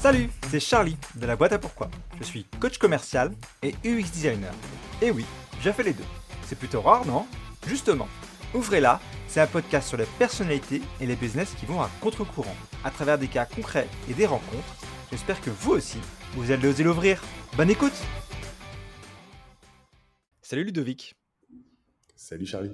Salut, c'est Charlie de la boîte à pourquoi. Je suis coach commercial et UX designer. Et oui, j'ai fait les deux. C'est plutôt rare, non? Justement, Ouvrez-la, c'est un podcast sur les personnalités et les business qui vont à contre-courant, à travers des cas concrets et des rencontres. J'espère que vous aussi, vous allez oser l'ouvrir. Bonne écoute Salut Ludovic. Salut Charlie.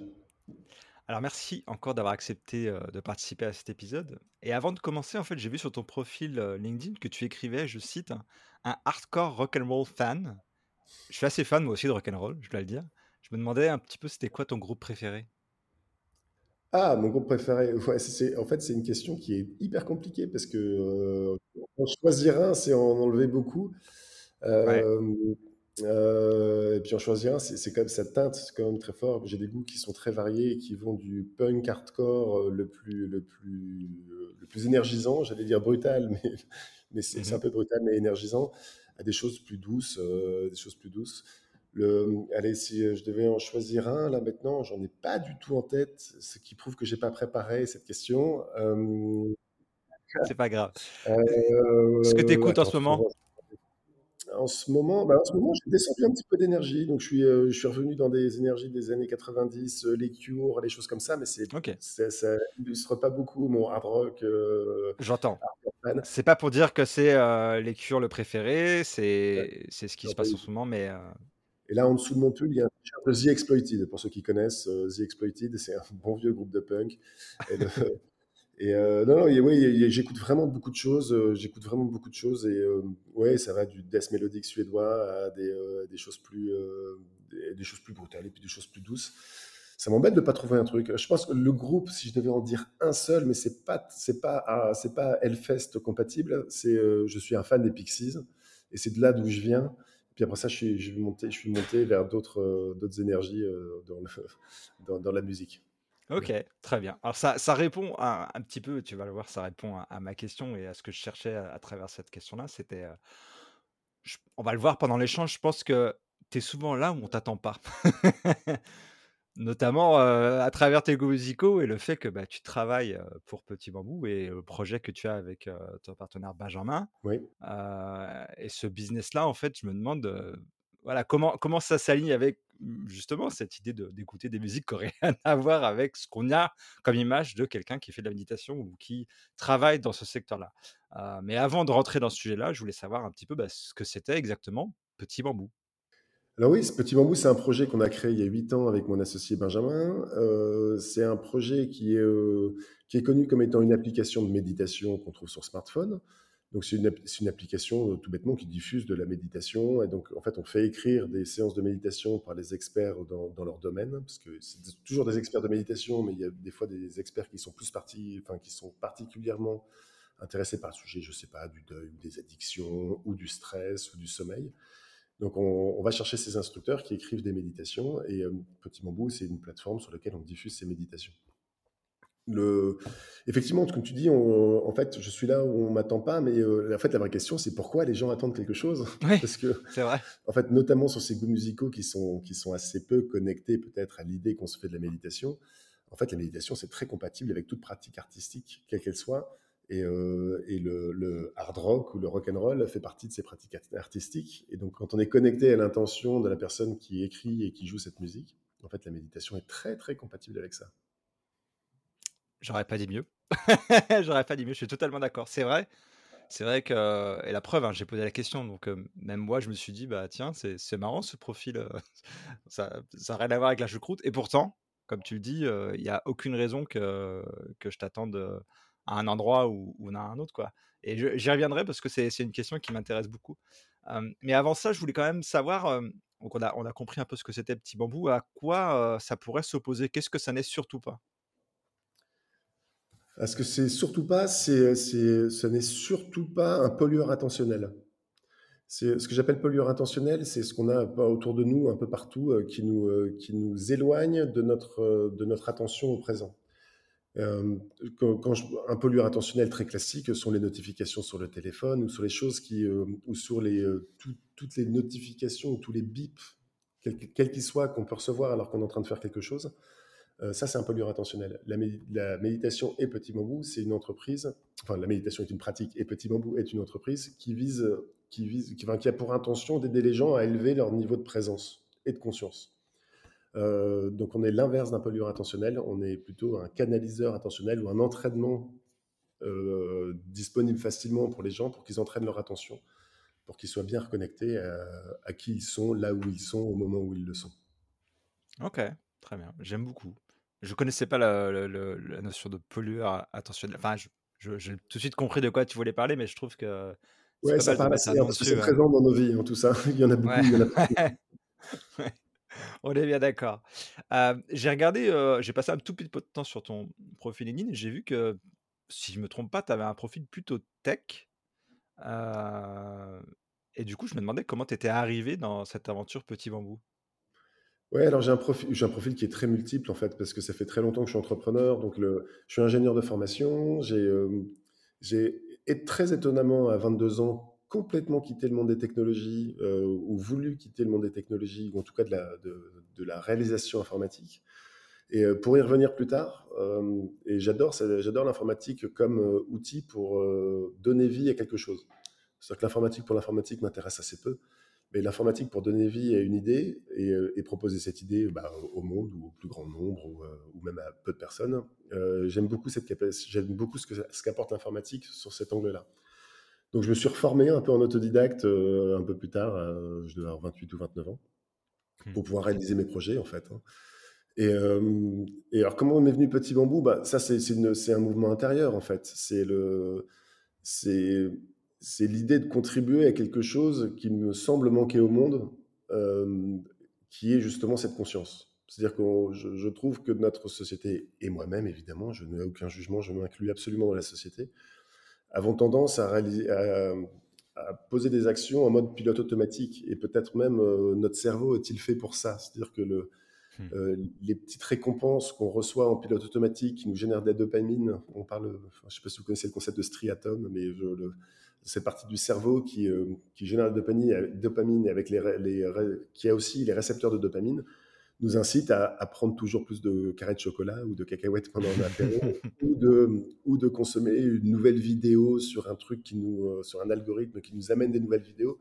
Alors merci encore d'avoir accepté euh, de participer à cet épisode. Et avant de commencer, en fait, j'ai vu sur ton profil euh, LinkedIn que tu écrivais, je cite, un hardcore rock'n'roll fan. Je suis assez fan moi aussi de rock'n'roll, je dois le dire. Je me demandais un petit peu c'était quoi ton groupe préféré? Ah, mon groupe préféré. Ouais, c'est, en fait, c'est une question qui est hyper compliquée parce que euh, en choisir un, c'est en enlever beaucoup. Ouais. Euh, et puis en choisir un, c'est, quand même ça teinte, c'est quand même très fort. J'ai des goûts qui sont très variés, et qui vont du punk hardcore euh, le plus, le plus, euh, le plus énergisant, j'allais dire brutal, mais, mais c'est, c'est un peu brutal, mais énergisant, à des choses plus douces, euh, des choses plus douces. Le, allez, si je devais en choisir un, là maintenant, j'en ai pas du tout en tête, ce qui prouve que j'ai pas préparé cette question. Euh, C'est pas grave. Ce que tu écoutes en ce moment. En ce moment, bah, en ce moment, j'ai descendu un petit peu d'énergie, donc je suis, euh, je suis revenu dans des énergies des années 90, euh, les Cure, les choses comme ça, mais c'est, Ok, c'est- ça illustre pas beaucoup mon hard rock euh, j'entends. fan. C'est pas pour dire que c'est euh, les cures le préféré, Ouais, c'est c'est ce qui se pas passe en ce moment, mais euh, Et là, en dessous de mon pull, il y a un t-shirt de The Exploited. Pour ceux qui connaissent, euh, The Exploited, c'est un bon vieux groupe de punk. Et, le- et, euh, non, non, et j'écoute vraiment beaucoup de choses. euh, j'écoute vraiment beaucoup de choses. Et euh, ouais, ça va du death mélodique suédois à des, euh, choses plus, des, choses plus brutales et puis des choses plus douces. Ça m'embête de pas trouver un truc. Je pense que le groupe, si je devais en dire un seul, mais c'est pas, c'est pas, ah, c'est pas Hellfest compatible. C'est, je suis un fan des Pixies et c'est de là d'où je viens. Puis après ça, je suis, monté, je suis monté vers d'autres, d'autres énergies dans la musique. Ok, très bien. Alors ça, ça répond à, un petit peu, tu vas le voir, ça répond à, à ma question et à ce que je cherchais à, à travers cette question-là. C'était, euh, je- on va le voir pendant l'échange, je pense que tu es souvent là où on t'attend pas. Notamment euh, à travers tes goûts musicaux et le fait que bah, tu travailles euh, pour Petit Bambou et le projet que tu as avec euh, ton partenaire Benjamin. Oui. Euh, et ce business-là, en fait, je me demande euh, voilà, comment, comment ça s'aligne avec mm, justement cette idée d'écouter des musiques qui n'ont rien à voir avec ce qu'on a comme image de quelqu'un qui fait de la méditation ou qui travaille dans ce secteur-là. Euh, mais avant de rentrer dans ce sujet-là, je voulais savoir un petit peu bah, ce que c'était exactement Petit Bambou. Alors oui, Petit Bambou, c'est un projet qu'on a créé il y a huit ans avec mon associé Benjamin. Euh, c'est un projet qui est, euh, qui est connu comme étant une application de méditation qu'on trouve sur smartphone. Donc c'est une, application euh, tout bêtement qui diffuse de la méditation. Et donc en fait, on fait écrire des séances de méditation par les experts dans, leur domaine, parce que c'est toujours des experts de méditation, mais il y a des fois des experts qui sont plus partis, enfin qui sont particulièrement intéressés par le sujet, je sais pas, du deuil, ou des addictions, ou du stress, ou du sommeil. Donc, on, on va chercher ces instructeurs qui écrivent des méditations et euh, Petit Bambou, c'est une plateforme sur laquelle on diffuse ces méditations. Le... Effectivement, comme tu dis, on- en fait, je suis là où on m'attend pas, mais euh, en fait, la vraie question, c'est pourquoi les gens attendent quelque chose? Oui, Parce que, c'est vrai. en fait, notamment sur ces goûts musicaux qui sont, qui sont assez peu connectés peut-être à l'idée qu'on se fait de la méditation, en fait, la méditation, c'est très compatible avec toute pratique artistique, quelle qu'elle soit. Et, euh, et le, le hard rock ou le rock and roll fait partie de ces pratiques art- artistiques. Et donc, quand on est connecté à l'intention de la personne qui écrit et qui joue cette musique, en fait, la méditation est très, très compatible avec ça. J'aurais pas dit mieux. J'aurais pas dit mieux, je suis totalement d'accord. C'est vrai, c'est vrai que, et la preuve, hein, j'ai posé la question, donc euh, même moi, je me suis dit, bah tiens, c'est marrant ce profil, euh, ça n'a rien à voir avec la choucroute. Et pourtant, comme tu le dis, euh, il n'y a aucune raison que, que je t'attende euh, à un endroit ou, ou à un autre, quoi. Et j'y reviendrai parce que c'est une question qui m'intéresse beaucoup. Euh, mais avant ça, je voulais quand même savoir, euh, donc on a, on a compris un peu ce que c'était Petit Bambou, à quoi euh, ça pourrait s'opposer, qu'est-ce que ça n'est surtout pas? Parce que c'est surtout pas, c'est, ce n'est surtout pas un pollueur intentionnel. Ce que j'appelle pollueur intentionnel, c'est ce qu'on a autour de nous, un peu partout, euh, qui nous, euh, qui nous éloigne de notre, euh, de notre attention au présent. Un pollueur intentionnel très classique sont les notifications sur le téléphone ou sur les choses qui, ou sur les, tout- toutes les notifications ou tous les bips, quels qu'ils soient, qu'on peut recevoir alors qu'on est en train de faire quelque chose. Euh, ça, c'est un pollueur intentionnel. La, méditation et Petit Bambou, c'est une entreprise, enfin, la méditation est une pratique et Petit Bambou est une entreprise qui vise, qui, vise, qui, qui a pour intention d'aider les gens à élever leur niveau de présence et de conscience. Euh, donc, on est l'inverse d'un pollueur intentionnel, on est plutôt un canaliseur intentionnel ou un entraînement euh, disponible facilement pour les gens pour qu'ils entraînent leur attention, pour qu'ils soient bien reconnectés à, à, qui ils sont, là où ils sont, au moment où ils le sont. Ok, très bien. J'aime beaucoup. Je connaissais pas la, la, la, notion de pollueur attentionnel. Enfin, j'ai je, tout de suite compris de quoi tu voulais parler, mais je trouve que. Ouais, ça parle assez, c'est présent dans nos vies, hein, tout ça. il y en a beaucoup. Ouais. Il y en a On est bien d'accord. Euh, j'ai regardé, euh, j'ai passé un tout petit peu de temps sur ton profil LinkedIn et j'ai vu que, si je me trompe pas, tu avais un profil plutôt tech. Euh, et du coup, je me demandais comment tu étais arrivé dans cette aventure Petit Bambou. Ouais, alors j'ai un profil, qui est très multiple en fait, parce que ça fait très longtemps que je suis entrepreneur. Donc, je suis ingénieur de formation. J'ai, euh, très étonnamment à 22 ans complètement quitté le monde des technologies euh, ou voulu quitter le monde des technologies ou en tout cas de la, réalisation informatique. Et euh, pour y revenir plus tard, euh, et j'adore, j'adore l'informatique comme outil pour donner vie à quelque chose. C'est-à-dire que l'informatique pour l'informatique m'intéresse assez peu mais l'informatique pour donner vie à une idée et, euh, et proposer cette idée bah, au monde ou au plus grand nombre ou, euh, ou même à peu de personnes, euh, j'aime beaucoup cette j'aime beaucoup ce, que, ce qu'apporte l'informatique sur cet angle-là. Donc je me suis reformé un peu en autodidacte un peu plus tard, je devais avoir 28 ou 29 ans, mmh. pour pouvoir réaliser mes projets en fait. Hein. Et, euh, et, alors, comment on est venu Petit Bambou? Bah, Ça, c'est un mouvement intérieur, en fait. C'est le, c'est c'est l'idée de contribuer à quelque chose qui me semble manquer au monde, euh, qui est justement cette conscience. C'est-à-dire que je, je, trouve que notre société, et moi-même évidemment, je n'ai aucun jugement, je m'inclus absolument dans la société, avons tendance à, réaliser, à, à, poser des actions en mode pilote automatique. Et peut-être même euh, notre cerveau est-il fait pour ça C'est-à-dire que le, hmm. euh, les petites récompenses qu'on reçoit en pilote automatique qui nous génèrent de la dopamine, on parle, enfin, je ne sais pas si vous connaissez le concept de striatum, mais je, le, cette partie du cerveau qui, euh, qui génère la dopamine, dopamine avec les, les, qui a aussi les récepteurs de dopamine, nous incite à, à, prendre toujours plus de carrés de chocolat ou de cacahuètes pendant un apéro, ou, de, ou de consommer une nouvelle vidéo sur un truc qui nous, euh, sur un algorithme qui nous amène des nouvelles vidéos.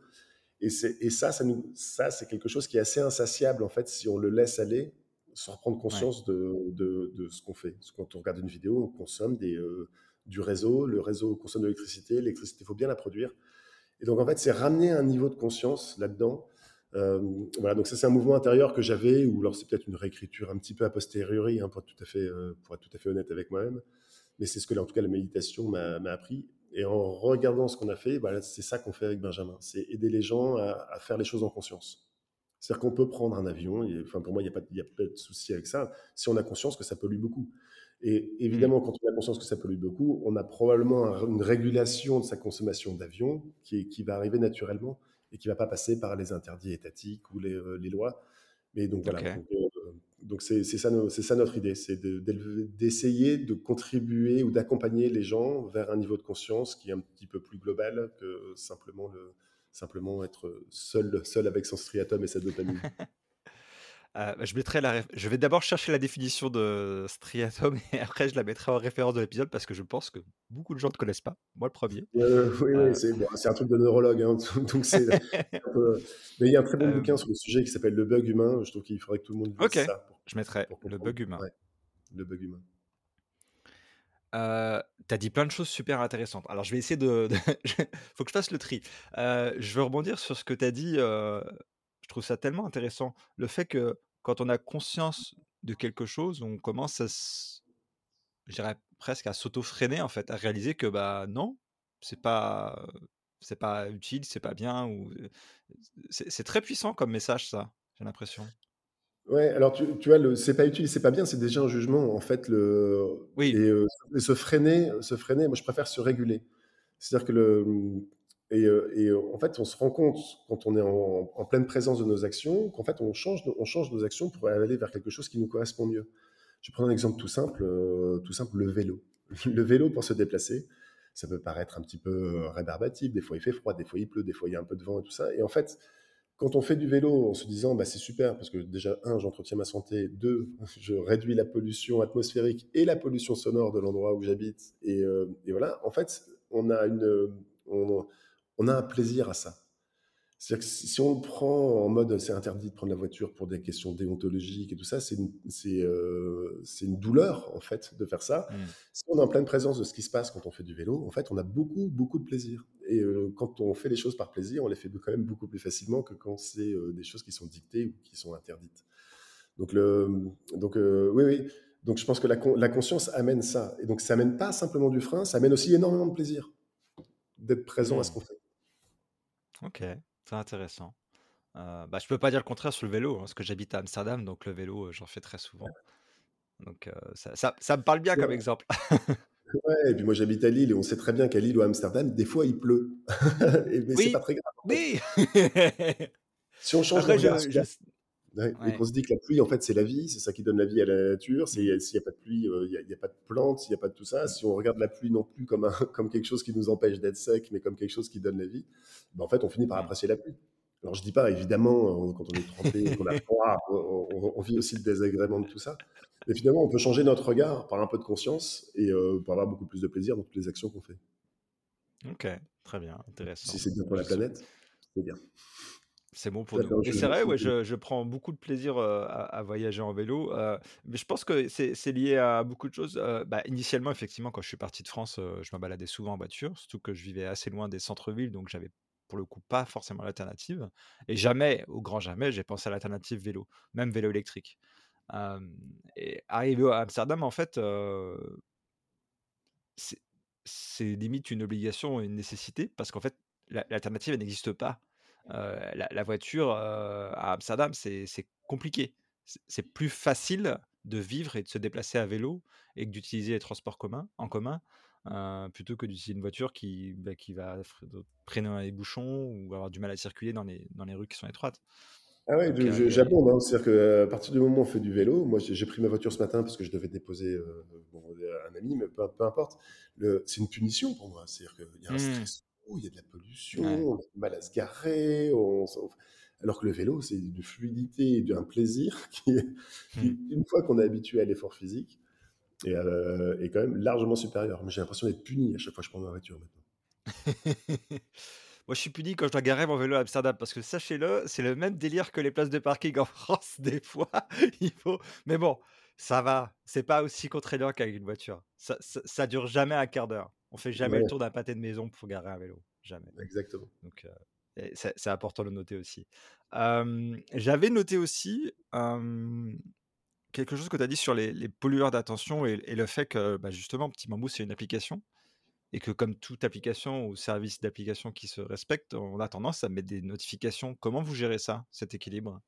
Et, et ça, ça, nous, ça c'est quelque chose qui est assez insatiable en fait si on le laisse aller sans reprendre conscience ouais. de, de, de, ce qu'on fait. Quand on regarde une vidéo, on consomme des, euh, du réseau. Le réseau consomme de l'électricité. L'électricité, il faut bien la produire. Et donc, en fait, c'est ramener un niveau de conscience là-dedans. Euh, voilà, donc ça, c'est un mouvement intérieur que j'avais, ou alors c'est peut-être une réécriture un petit peu a posteriori, hein, pour, être tout à fait, euh, pour être tout à fait honnête avec moi-même. Mais c'est ce que, en tout cas, la méditation m'a appris. Et en regardant ce qu'on a fait, c'est ça qu'on fait avec Benjamin. C'est aider les gens à, à, faire les choses en conscience. C'est-à-dire qu'on peut prendre un avion, et, enfin, pour moi, il n'y a, a, pas de souci avec ça, si on a conscience que ça pollue beaucoup. Et évidemment, quand on a conscience que ça pollue beaucoup, on a probablement une régulation de sa consommation d'avion qui, qui, va arriver naturellement et qui ne va pas passer par les interdits étatiques ou les, euh, les lois. Mais donc voilà. Okay. Donc c'est ça, ça, notre idée, c'est d'essayer de, de, contribuer ou d'accompagner les gens vers un niveau de conscience qui est un petit peu plus global que simplement, le, simplement être seul, seul avec son striatum et sa dopamine. Euh, je, mettrai la je vais d'abord chercher la définition de striatum et après je la mettrai en référence de l'épisode parce que je pense que beaucoup de gens ne connaissent pas. Moi le premier. Euh, oui, euh... oui c'est bon, un truc de neurologue. Hein, donc peu... Mais il y a un très bon bouquin euh. sur le sujet qui s'appelle Le bug humain. Je trouve qu'il faudrait que tout le monde lise okay. ça. Pour, je mettrai le bug humain. Ouais. Le bug humain. Euh, tu as dit plein de choses super intéressantes. Alors, je vais essayer de. Il faut que je fasse le tri. Euh, je veux rebondir sur ce que tu as dit. Euh, je trouve ça tellement intéressant. Le fait que quand on a conscience de quelque chose, on commence à, je dirais presque à s'auto-freiner en fait, à réaliser que bah non, c'est pas, c'est pas utile, c'est pas bien. Ou c'est très puissant comme message ça. J'ai l'impression. Ouais, alors tu, tu vois, le c'est pas utile, c'est pas bien, c'est déjà un jugement en fait. Le oui. Et, euh, et se freiner, se freiner. Moi, je préfère se réguler. C'est-à-dire que le et, et, en fait, on se rend compte quand on est en, pleine présence de nos actions qu'en fait, on change, on change nos actions pour aller vers quelque chose qui nous correspond mieux. Je prends un exemple tout simple, euh, tout simple, le vélo. Le vélo pour se déplacer, ça peut paraître un petit peu rébarbatif. Des fois, il fait froid, des fois, il pleut, des fois, il y a un peu de vent et tout ça. Et en fait, quand on fait du vélo en se disant: «Bah, c'est super parce que déjà 1 j'entretiens ma santé, 2 je réduis la pollution atmosphérique et la pollution sonore de l'endroit où j'habite» et voilà, en fait, on a une, on a un plaisir à ça. C'est-à-dire que si on le prend en mode c'est interdit de prendre la voiture pour des questions déontologiques et tout ça, c'est une c'est une douleur en fait de faire ça. Mmh. Si on est en pleine présence de ce qui se passe quand on fait du vélo, en fait, on a beaucoup, beaucoup de plaisir et heu, quand on fait les choses par plaisir, on les fait quand même beaucoup plus facilement que quand c'est, heu, des choses qui sont dictées ou qui sont interdites. Donc le donc oui, oui, donc je pense que la con la conscience amène ça et donc ça amène pas simplement du frein, ça amène aussi énormément de plaisir d'être présent à ce Mmh. qu'on fait. OK, c'est intéressant. Heu, bah, je peux pas dire le contraire sur le vélo, hein, parce que j'habite à Amsterdam, donc le vélo, heu, j'en fais très souvent. Donc heu, ça ça ça me parle bien comme exemple. Ouais, et puis moi j'habite à Lille et on sait très bien qu'à Lille ou à Amsterdam, des fois il pleut. Mais c'est pas Oui, très grave oui! Si on change de Après regard je sur je ouais, et qu'on se dit que la pluie en fait c'est la vie, c'est ça qui donne la vie à la nature, Mmh. s'il y a pas de pluie, heu, il y a pas de plantes, il y a pas de tout ça. Si on regarde la pluie non plus comme un comme quelque chose qui nous empêche d'être sec, mais comme quelque chose qui donne la vie, bah, en fait on finit par apprécier la pluie. Alors je dis pas évidemment, heu, quand on est trempé, qu'on a froid, on on on vit aussi le désagrément de tout ça. Mais finalement on peut changer notre regard par un peu de conscience et heu, pour avoir beaucoup plus de plaisir dans toutes les actions qu'on fait. OK, très bien, Si intéressant. c'est bien pour la planète, c'est bien. C'est bon pour nous et c'est vrai, je ouais, je je prends beaucoup de plaisir, heu, à à voyager en vélo, heu, mais je pense que c'est lié à beaucoup de choses, heu, bah, initialement, effectivement, quand je suis parti de France, je me baladais souvent en voiture, surtout que je vivais assez loin des centres-villes, donc j'avais, pour le coup, pas forcément l'alternative et jamais, au grand jamais, j'ai pensé à l'alternative vélo, même vélo électrique. Et arrivé à Amsterdam, en fait, c'est limite une obligation une nécessité parce qu'en fait, l'al l'alternative, elle n'existe pas. Heu, la la voiture, heu, à Amsterdam, c'est compliqué. C'est plus facile de vivre et de se déplacer à vélo et que d'utiliser les transports communs en commun, heu, plutôt que d'utiliser une voiture qui, bah, qui va freiner dans les bouchons ou avoir du mal à circuler dans les dans les rues qui sont étroites. Ah ouais, j'abonde, hein. C'est-à-dire qu'à partir du moment où on fait du vélo, moi j'ai pris ma voiture ce matin parce que je devais déposer, bon, un ami, mais peu peu importe. C'est une punition pour moi. C'est-à-dire qu'il y a un mmh, stress il y a de la pollution, ouais. on a du mal à se garer, on alors que le vélo, c'est une fluidité et un plaisir qui Mmh. qui, une fois qu'on est habitué à l'effort physique, est, heu, est quand même largement supérieur. Mais j'ai l'impression d'être puni à chaque fois que je prends ma voiture maintenant. Moi, je suis puni quand je dois garer mon vélo à Amsterdam parce que sachez-le, c'est le même délire que les places de parking en France des fois, il faut mais bon, ça va, c'est pas aussi contraignant qu'avec une voiture. Ça ça ça dure jamais un quart d'heure. On fait jamais le tour d'un pâté de maison pour garer un vélo, jamais. exactement. Donc et c'est important de le noter aussi. J'avais noté aussi, quelque chose que tu as dit sur les les pollueurs d'attention et et le fait que, bah, justement, Petit Bambou, c'est une application et que comme toute application ou service d'application qui se respecte, on a tendance à mettre des notifications. Comment vous gérez ça, cet équilibre?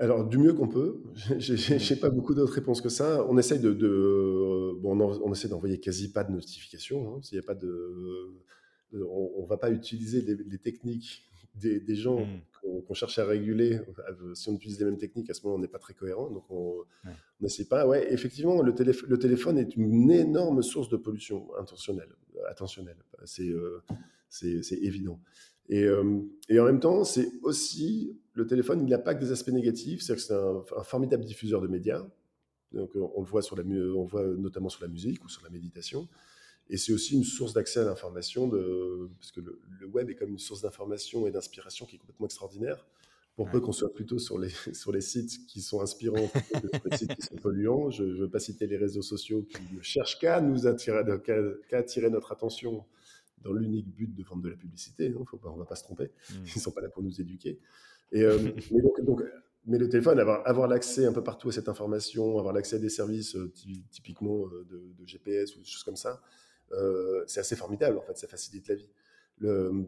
Alors, du mieux qu'on peut, j'ai pas beaucoup d'autres réponses que ça. On essaye de de bon, on essaie d'envoyer quasi pas de notifications, hein. S'il y a pas de de on on va pas utiliser les les techniques des des gens Mmh. qu'on cherche à réguler. Heu, si on utilise les mêmes techniques, à ce moment, on n'est pas très cohérent, donc on Ouais. n'essaie pas. Ouais, effectivement, le téléph le téléphone est une énorme source de pollution intentionnelle, attentionnelle. C'est, heu, c'est c'est évident. Et, euh, et en même temps, c'est aussi le téléphone, il n'a pas que des aspects négatifs, c'est-à-dire que c'est un, un formidable diffuseur de médias. Donc, on, on le voit sur la, on voit notamment sur la musique ou sur la méditation. Et c'est aussi une source d'accès à l'information, parce que le, le web est comme une source d'information et d'inspiration qui est complètement extraordinaire. Pour peu qu'on soit plutôt sur les, sur les sites qui sont inspirants que les sites qui sont polluants. Je ne veux pas citer les réseaux sociaux qui ne cherchent qu'à nous attirer, qu'à qu'à attirer notre attention dans l'unique but de vendre de la publicité. Hein, faut pas, on ne va pas se tromper. Mmh. Ils ne sont pas là pour nous éduquer. Et, euh, mais, donc, donc, mais le téléphone, avoir, avoir l'accès un peu partout à cette information, avoir l'accès à des services euh, typiquement euh, de, de, GPS ou des choses comme ça, c'est assez formidable. En fait, ça facilite la vie. Le,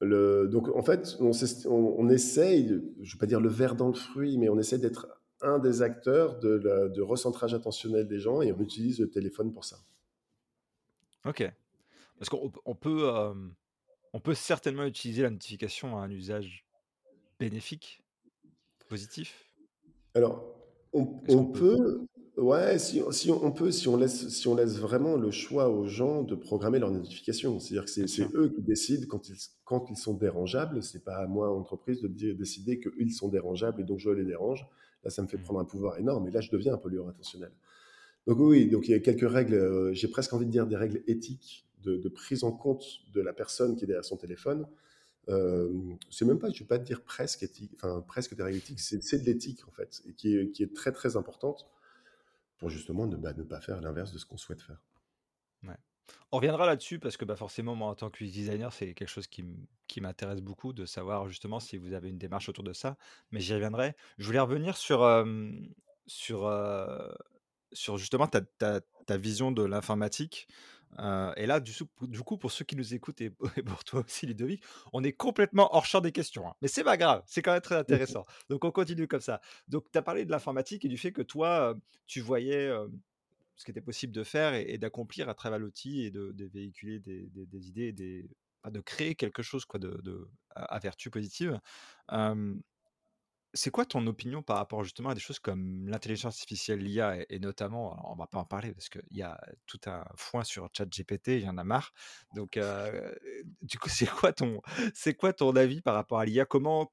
le, donc en fait, on, on, on essaye, je ne vais pas dire le verre dans le fruit, mais on essaie d'être un des acteurs de, la, de recentrage attentionnel des gens et on utilise le téléphone pour ça. OK. Parce qu'on on peut, hem, on peut certainement utiliser la notification à un usage bénéfique, positif? Alors, on, peut? peut, Ouais, si si on peut, si on laisse si on laisse vraiment le choix aux gens de programmer leurs notifications. C'est-à-dire que c'est eux qui décident quand ils quand ils sont dérangeables. C'est pas à moi, entreprise, de dire décider qu'eux, sont dérangeables et donc je les dérange. Là, ça me fait Mmh. prendre un pouvoir énorme et là, je deviens un pollueur intentionnel. Donc oui, donc il y a quelques règles, j'ai presque envie de dire des règles éthiques de prise en compte de la personne qui est derrière son téléphone. Hem, c'est même pas je vais pas te dire presque éthique, enfin presque des règles éthiques, c'est de l'éthique en fait qui est très, très importante pour justement ne, bah, ne pas faire l'inverse de ce qu'on souhaite faire. On reviendra là-dessus parce que, bah, forcément, moi, en tant que designer, c'est quelque chose qui m'intéresse beaucoup de savoir justement si vous avez une démarche autour de ça, mais j'y reviendrai. Je voulais revenir sur, hem, sur, heu, sur justement ta ta ta vision de l'informatique, heu et là, du coup, pour ceux qui nous écoutent et pour toi aussi, Ludovic, on est complètement hors champ des questions, hein, mais c'est pas grave, c'est quand même très intéressant. Donc on continue comme ça. Donc tu as parlé de l'informatique et du fait que toi, heu, tu voyais, hem ce qui était possible de faire et et d'accomplir à travers l'outil et de de véhiculer des des des idées et des de créer quelque chose quoi de de à à vertu positive. C'est quoi ton opinion par rapport justement à des choses comme l'intelligence artificielle, l'IA et notamment, alors on va pas en parler parce qu'il y a tout un foin sur ChatGPT, il y en a marre. Donc, heu, du coup, c'est quoi ton c'est quoi ton avis par rapport à l'IA? Comment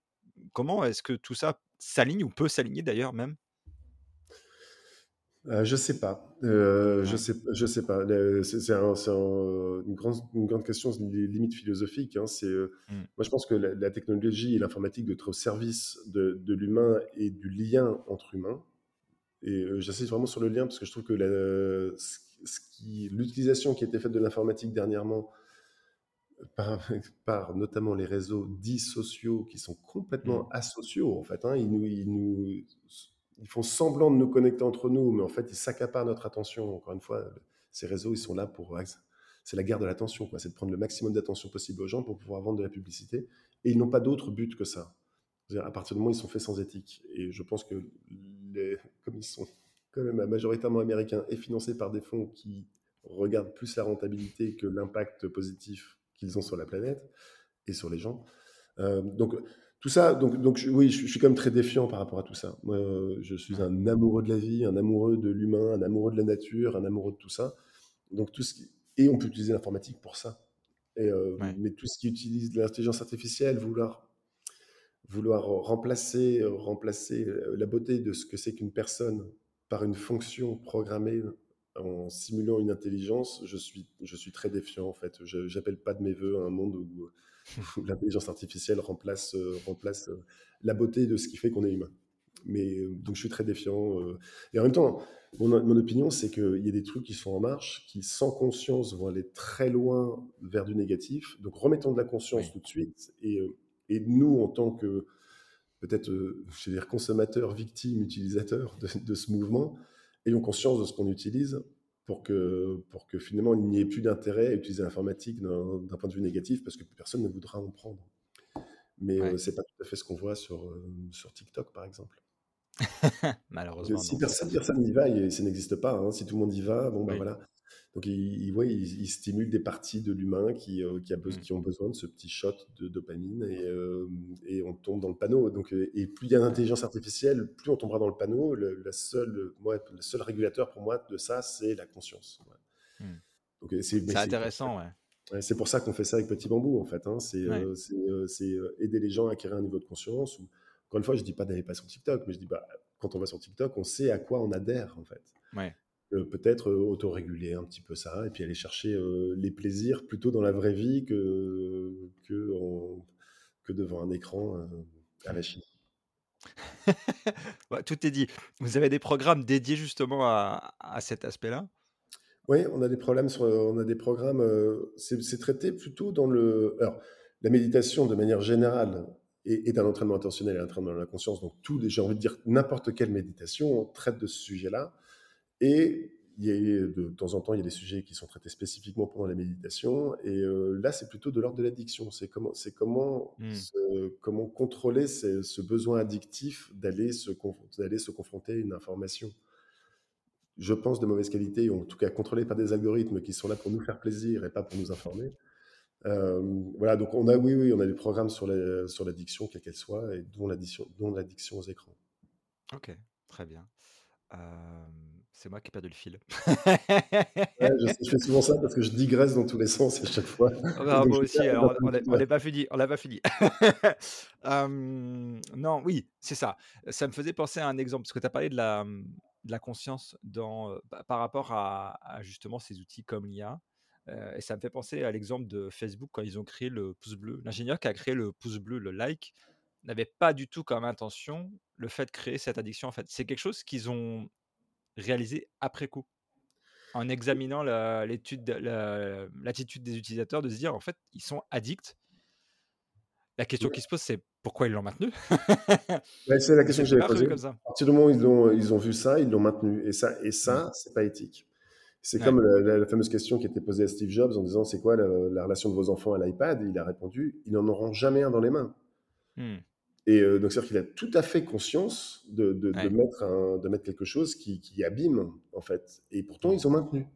comment est-ce que tout ça s'aligne ou peut s'aligner d'ailleurs même? Heu, je sais pas, heu, je sais je sais pas. C'est c'est un c'est un une grande une grande question, limite philosophique, hein. C'est, heu, Mmh. moi je pense que la la technologie et l'informatique doit être au service de de l'humain et du lien entre humains et heu, j'insiste vraiment sur le lien parce que je trouve que la ce ce qui l'utilisation qui a été faite de l'informatique dernièrement par par notamment les réseaux dits sociaux qui sont complètement asociaux en fait, hein. Ils nous ils nous ils font semblant de nous connecter entre nous, mais en fait, ils s'accaparent notre attention. Encore une fois, ces réseaux, ils sont là pour c'est la guerre de l'attention, quoi. C'est de prendre le maximum d'attention possible aux gens pour pouvoir vendre de la publicité et ils n'ont pas d'autre but que ça. À partir du moment où ils sont faits sans éthique et je pense que comme ils sont quand même majoritairement américains et financés par des fonds qui regardent plus la rentabilité que l'impact positif qu'ils ont sur la planète et sur les gens. Euh, donc, tout ça, donc, donc oui, je, je suis quand même très défiant par rapport à tout ça. Moi, je suis un amoureux de la vie, un amoureux de l'humain, un amoureux de la nature, un amoureux de tout ça. Donc, tout ce qui... Et on peut utiliser l'informatique pour ça. Et, euh, Ouais. mais tout ce qui utilise l'intelligence artificielle, vouloir, vouloir remplacer, remplacer euh, la beauté de ce que c'est qu'une personne par une fonction programmée en simulant une intelligence, je suis, je suis très défiant en fait. Je n'appelle pas de mes voeux un monde où, où l'intelligence artificielle remplace, euh, remplace euh, la beauté de ce qui fait qu'on est humain. Mais euh, donc je suis très défiant. Et en même temps, mon, mon opinion, c'est qu'il y a des trucs qui sont en marche, qui sans conscience vont aller très loin vers du négatif. Donc remettons de la conscience Oui. tout de suite. Et, et nous, en tant que peut-être, je dire, consommateurs, victimes, utilisateurs de, de ce mouvement, ayons conscience de ce qu'on utilise pour que, pour que finalement il n'y ait plus d'intérêt à utiliser l'informatique d'un point de vue négatif parce que personne ne voudra en prendre. Mais euh, Ouais. c'est pas tout à fait ce qu'on voit sur, euh, sur TikTok, par exemple. Euh, Malheureusement Si personne, n'y va, et ça n'existe pas. hein. Si tout le monde y va, bon bah Oui. voilà. Donc il, il, ouais, il, il stimule des parties de l'humain qui, euh, qui, Mmh. qui ont besoin de ce petit shot de dopamine et, euh, et on tombe dans le panneau. Donc, euh, et plus il y a d'intelligence artificielle, plus on tombera dans le panneau. Le, la seule, moi, le seul régulateur pour moi de ça, c'est la conscience. Ouais. Mmh. Donc euh, c'est intéressant, ouais. C'est pour ça qu'on fait ça avec Petit Bambou, en fait. hein. C'est Ouais. euh, c'est, c'est, aider les gens à acquérir un niveau de conscience. Ou, encore une fois, je dis pas d'aller pas sur TikTok, mais je dis bah, quand on va sur TikTok, on sait à quoi on adhère, en fait. Ouais. Euh, Peut-être euh, autoréguler un petit peu ça, et puis aller chercher euh, les plaisirs plutôt dans la vraie vie que, que, en- que devant un écran à la Chine. Ouais, tout est dit. Vous avez des programmes dédiés justement à à cet aspect-là? Oui, on a des problèmes sur, on a des programmes. euh, c'est traité plutôt dans le. Alors, la méditation de manière générale est, est un entraînement intentionnel et un entraînement de la conscience. Donc, tout, j'ai envie de dire n'importe quelle méditation traite de ce sujet-là. Et il y a, de temps en temps, il y a des sujets qui sont traités spécifiquement pendant la méditation. Et euh, là, c'est plutôt de l'ordre de l'addiction. C'est comment, c'est comment, Mmh. comment contrôler ce, ce besoin addictif d'aller se, d'aller se confronter à une information je pense, de mauvaise qualité, ou en tout cas contrôlées par des algorithmes qui sont là pour nous faire plaisir et pas pour nous informer. Euh, voilà, donc on a, oui, oui, on a des programmes sur la- sur l'addiction, quelle qu'elle soit, et dont l'addiction, dont l'addiction aux écrans. OK, très bien. Hem, C'est moi qui ai perdu le fil. Ouais, je sais, je fais souvent ça parce que je digresse dans tous les sens à chaque fois Oh et bah, moi aussi, alors on n'est pas fini on n'a pas fini. Non, oui, c'est ça. Ça me faisait penser à un exemple, parce que tu as parlé de la, de la conscience dans, bah, par rapport à à justement ces outils comme l'IA, et ça me fait penser à l'exemple de Facebook quand ils ont créé le pouce bleu. L'ingénieur qui a créé le pouce bleu, le like, n'avait pas du tout comme intention le fait de créer cette addiction, en fait. C'est quelque chose qu'ils ont réalisé après coup? En examinant l'étude de la l'attitude des utilisateurs, de se dire: «En fait, ils sont addicts». La question qui se pose, c'est pourquoi ils l'ont maintenu? Ouais, c'est la question que j'avais posée. À partir du moment où ils ont ils ont vu ça, ils l'ont maintenu et ça et Mmh. ça, c'est pas éthique. C'est Ouais. comme la la la fameuse question qui était posée à Steve Jobs en disant: «C'est quoi la relation de vos enfants à l'iPad?» il a répondu: «Ils n'en auront jamais un dans les mains» Mmh. Et heu, donc c'est-à-dire qu'il a tout à fait conscience de de de Ouais. mettre un de mettre quelque chose qui qui abîme, en fait et pourtant ils ont maintenu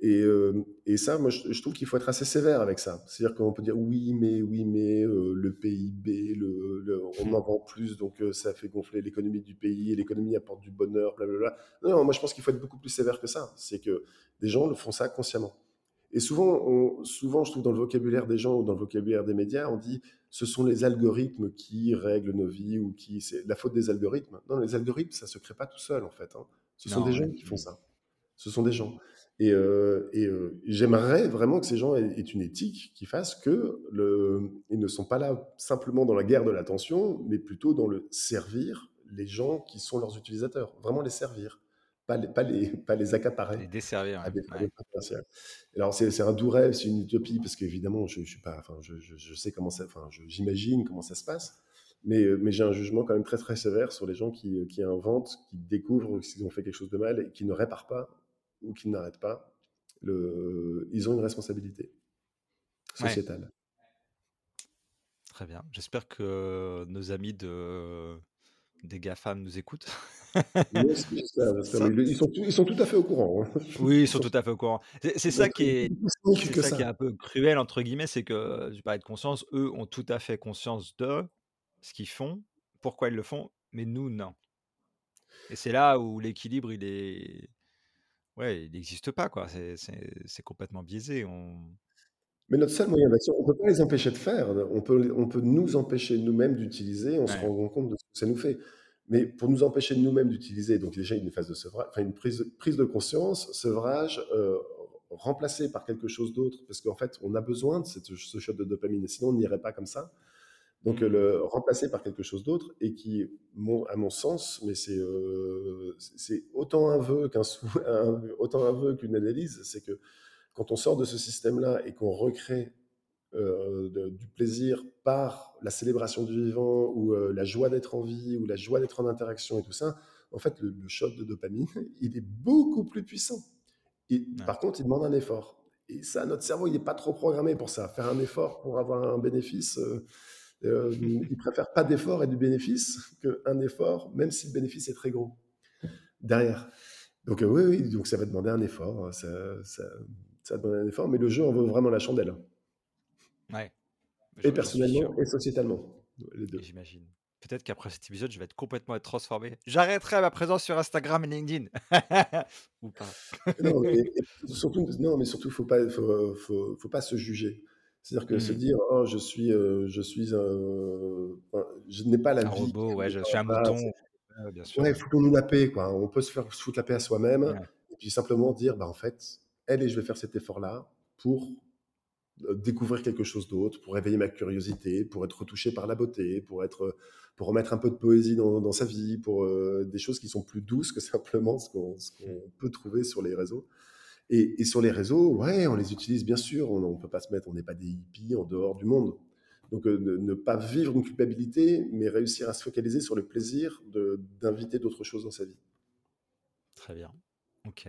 et hem et ça, moi, je je trouve qu'il faut être assez sévère avec ça. C'est-à-dire qu'on peut dire: «Oui, mais oui, mais heu, le PIB, le le on en vend plus donc ça fait gonfler l'économie du pays et l'économie apporte du bonheur, blablabla». Non, non, moi je pense qu'il faut être beaucoup plus sévère que ça. C'est que des gens le font ça consciemment et souvent on souvent je trouve dans le vocabulaire des gens ou dans le vocabulaire des médias, on dit: «Ce sont les algorithmes qui règlent nos vies ou qui c'est la faute des algorithmes». Non, les algorithmes, ça se crée pas tout seul, en fait, hein. Ce sont des gens qui font ça. Ce sont des gens et heu et heu, j'aimerais vraiment que ces gens aient aient une éthique qui fasse que le ils ne sont pas là simplement dans la guerre de l'attention, mais plutôt dans le servir les gens qui sont leurs utilisateurs. Vraiment les servir, pas les pas les pas les accaparer Les desservir, Ouais. Alors c'est c'est un doux rêve, c'est une utopie parce qu'évidemment je je suis pas enfin je je sais comment ça enfin je j'imagine comment ça se passe, mais heu, mais j'ai un jugement quand même très, très sévère sur les gens qui, heu, qui inventent, qui découvrent s'ils ont fait quelque chose de mal et qui ne réparent pas ou qui n'arrêtent pas. Le ils ont une responsabilité Ouais. sociétale. Très bien. J'espère que nos amis de des GAFAM nous écoutent. Ça ils sont ils sont tout à fait au courant, hein. Oui, ils sont tout à fait au courant. C'est ça qui est ça qui est un peu «cruel» entre guillemets, c'est que tu parlais de conscience, eux ont tout à fait conscience de ce qu'ils font, pourquoi ils le font, mais nous, non et c'est là où l'équilibre, il est ouais, il n'existe pas, quoi. C'est complètement biaisé. On Mais notre seul moyen d'action, on peut pas les empêcher de faire, on peut on peut nous empêcher nous-mêmes d'utiliser en se rendant compte de ce que ça nous fait. Mais pour nous empêcher nous-mêmes d'utiliser, donc déjà une phase de sevrage, enfin une prise prise de conscience, sevrage, heu, remplacé par quelque chose d'autre, parce qu'en fait, on a besoin de cette ce shot de dopamine et sinon on n'irait pas comme ça. Donc Mmh. le remplacer par quelque chose d'autre et qui, mon à mon sens, mais c'est, heu, c'est c'est autant un vœu qu'un autant un vœu qu'une analyse, c'est que quand on sort de ce système-là et qu'on recrée euh, de- du plaisir par la célébration du vivant ou euh, la joie d'être en vie ou la joie d'être en interaction et tout ça, en fait, le, le shot de dopamine, il est beaucoup plus puissant. Et, par contre, il demande un effort. Et ça, notre cerveau, il n'est pas trop programmé pour ça. Faire un effort pour avoir un bénéfice, euh, euh, il préfère pas d'effort et du bénéfice qu'un effort, même si le bénéfice est très gros derrière. Donc euh, oui, oui, donc ça va demander un effort, hein, ça, ça, ça va demander un effort, mais le jeu en vaut vraiment la chandelle. Ouais. Et personnellement et sociétalement, les deux. j'imagine. Peut-être qu'après cet épisode, je vais être complètement être transformé. J'arrêterai ma présence sur Instagram et LinkedIn ou pas. Non, et surtout, non, mais surtout, faut pas, faut, faut, faut pas se juger. C'est-à-dire que se Mmh. dire, oh, je suis, euh, je suis un, enfin, je n'ai pas la Un vie robot, ouais, je suis un mouton. Ouais, bien sûr, Ouais, faut qu'on nous la paix, quoi. On peut se faire se foutre la paix à soi-même, Ouais. et puis simplement dire, bah, en fait, allez, je vais faire cet effort-là pour euh, découvrir quelque chose d'autre, pour éveiller ma curiosité, pour être retouché par la beauté, pour être, pour remettre un peu de poésie dans, dans sa vie, pour euh, des choses qui sont plus douces que simplement ce qu'on qu'on peut trouver sur les réseaux. Et, et sur les réseaux, ouais, on les utilise bien sûr. On ne peut pas se mettre, on n'est pas des hippies en dehors du monde. Donc euh, ne, ne pas vivre une culpabilité, mais réussir à se focaliser sur le plaisir d'inviter d'autres choses dans sa vie. Très bien. OK.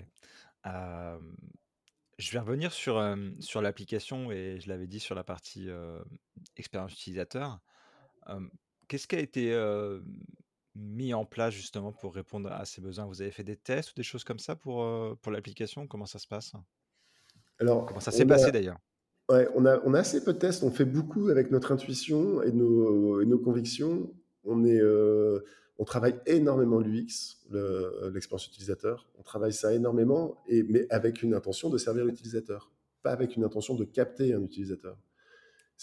Je vais revenir sur, sur l'application et je l'avais dit sur la partie, expérience utilisateur. Qu'est-ce qui a été, mis en place justement pour répondre à ces besoins? Vous avez fait des tests ou des choses comme ça pour, pour l'application? Comment ça se passe? Comment Alors, ça s'est a, passé d'ailleurs? ouais, on a, on a assez peu de tests. On fait beaucoup avec notre intuition et nos, et nos convictions. On est, on travaille énormément l'UX, l'expérience utilisateur. On travaille ça énormément, mais avec une intention de servir l'utilisateur, pas avec une intention de capter un utilisateur.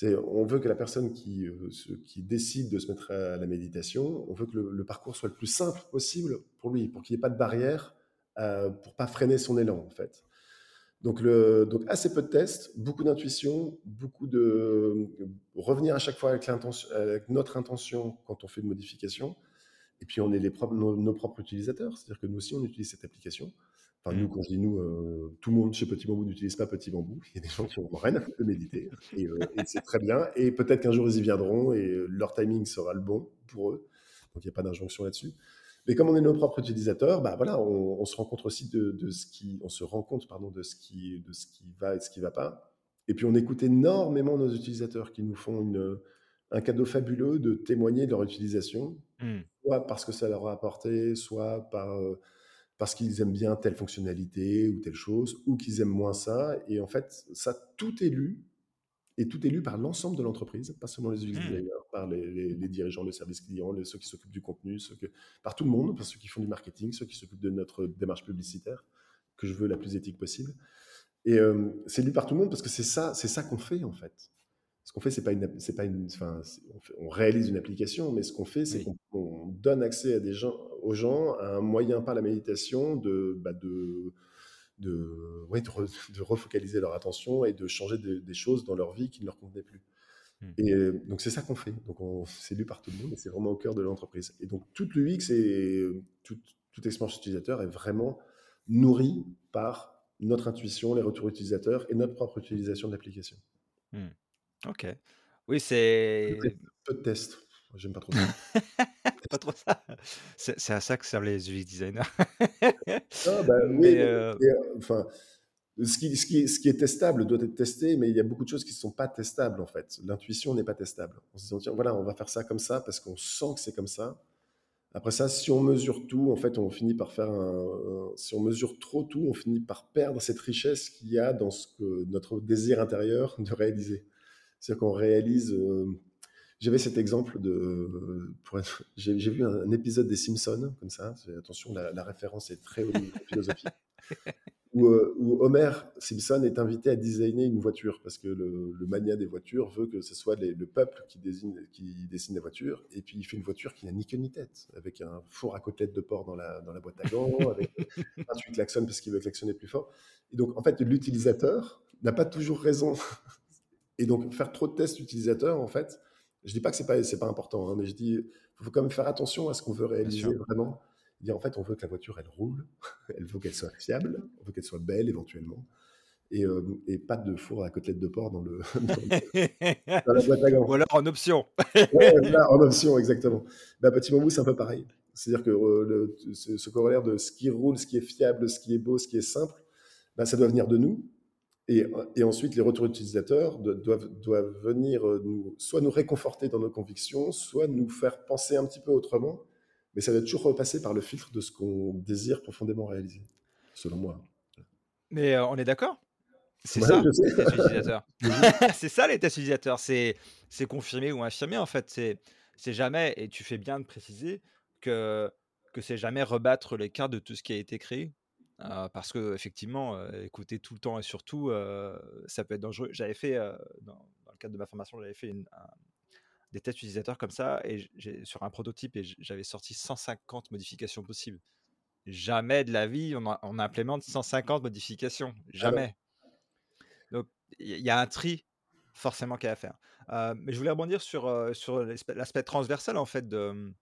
On veut que la personne qui, euh, qui, décide de se mettre à la méditation, on veut que le, parcours soit le plus simple possible pour lui, pour qu'il n'y ait pas de barrière, euh, pour pas freiner son élan en fait. Donc assez peu de tests, beaucoup d'intuition, beaucoup de revenir à chaque fois avec, avec, notre intention quand on fait une modification. Et puis on est les propres, nos, propres utilisateurs, c'est-à-dire que nous aussi on utilise cette application. Enfin, nous, mmh. quand je dis nous, euh, tout le monde chez Petit Bambou n'utilise pas Petit Bambou. Il y a des gens qui ont rien à de méditer. Euh, et, c'est très bien. Et peut-être qu'un jour, ils y viendront et euh, leur timing sera le bon pour eux. Donc, il n'y a pas d'injonction là-dessus. Mais comme on est nos propres utilisateurs, bah voilà, on, se rend compte aussi de, ce qui, on se rend compte, pardon, de ce qui, de ce qui va et ce qui va pas. Et puis, on écoute énormément nos utilisateurs qui nous font une, un cadeau fabuleux de témoigner de leur utilisation, mmh. soit parce que ça leur a apporté, soit par parce qu'ils aiment bien telle fonctionnalité ou telle chose, ou qu'ils aiment moins ça. Et en fait, ça, tout est lu, et tout est lu par l'ensemble de l'entreprise, pas seulement les UX mmh. designers, par les, dirigeants de service client, les, ceux qui s'occupent du contenu, ceux que, par tout le monde, par ceux qui font du marketing, ceux qui s'occupent de notre démarche publicitaire, que je veux la plus éthique possible. Et euh, c'est lu par tout le monde parce que c'est ça, c'est ça qu'on fait en fait. Ce qu'on fait, c'est pas une, c'est pas une, enfin, on, réalise une application, mais ce qu'on fait, c'est qu'on donne accès à des gens, aux gens à un moyen par la méditation de, bah de, de, de, refocaliser leur attention et de changer des choses dans leur vie qui ne leur convenaient plus. Mmh. Et donc c'est ça qu'on fait. Donc c'est lu par tout le monde et c'est vraiment au cœur de l'entreprise. Et donc toute l'UX et toute, toute expérience utilisateur est vraiment nourrie par notre intuition, les retours utilisateurs et notre propre utilisation de l'application. Mmh. OK. Oui, c'est peu de tests. J'aime pas trop ça. Pas trop ça? C'est à ça que servent les UX designers. Ah bah, oui, euh enfin, ce qui ce qui ce qui est testable doit être testé, mais il y a beaucoup de choses qui ne sont pas testables, en fait. L'intuition n'est pas testable. On se dit: «Tiens, voilà, on va faire ça comme ça parce qu'on sent que c'est comme ça». Après ça, si on mesure tout, en fait, on finit par faire un si on mesure trop tout, on finit par perdre cette richesse qu'il y a dans ce que notre désir intérieur de réaliser. C'est-à-dire qu'on réalise. Euh, j'avais cet exemple de. J'ai vu un, épisode des Simpsons, comme ça. Attention, la, référence est très philosophique. où, euh, où, Homer Simpson est invité à designer une voiture parce que le, mania des voitures veut que ce soit le peuple qui, désigne, qui dessine la voiture. Et puis il fait une voiture qui n'a ni queue ni tête, avec un four à côtelette de porc dans la, dans la boîte à gants, avec 28 klaxons parce qu'il veut klaxonner plus fort. Et donc en fait, l'utilisateur n'a pas toujours raison et donc, faire trop de tests utilisateurs, en fait, je dis pas que c'est pas, c'est pas important, hein, mais je dis, faut quand même faire attention à ce qu'on veut réaliser vraiment. Dire, en fait, on veut que la voiture, elle roule, elle veut qu'elle soit fiable, on veut qu'elle soit belle éventuellement. Et, euh, et, pas de four à côtelette de porc dans, le, dans, la boîte à gants. Ou alors en option. en option, exactement. Bah, Petit Bambou, c'est un peu pareil. C'est-à-dire que euh, le, ce, corollaire de ce qui roule, ce qui est fiable, ce qui est beau, ce qui est simple, bah, ça doit venir de nous. Et, ensuite, les retours utilisateurs doivent, doivent venir euh, nous, soit nous réconforter dans nos convictions, soit nous faire penser un petit peu autrement. Mais ça doit toujours repasser par le filtre de ce qu'on désire profondément réaliser, selon moi. Mais euh, on est d'accord? C'est ça, les tests utilisateurs. c'est ça les tests utilisateurs. C'est, c'est confirmé ou infirmé en fait. C'est, c'est jamais, et tu fais bien de préciser que, que c'est jamais rebattre les cartes de tout ce qui a été créé. Euh, parce que effectivement, euh, écouter tout le temps et surtout, euh, ça peut être dangereux. J'avais fait, dans, le cadre de ma formation, j'avais fait des tests utilisateurs comme ça et sur un prototype et j'avais sorti 150 modifications possibles. Jamais de la vie on, implémente 150 modifications, ah jamais. Donc il y, a un tri forcément qu'il y a à faire. mais je voulais rebondir sur, sur l'aspect transversal en fait de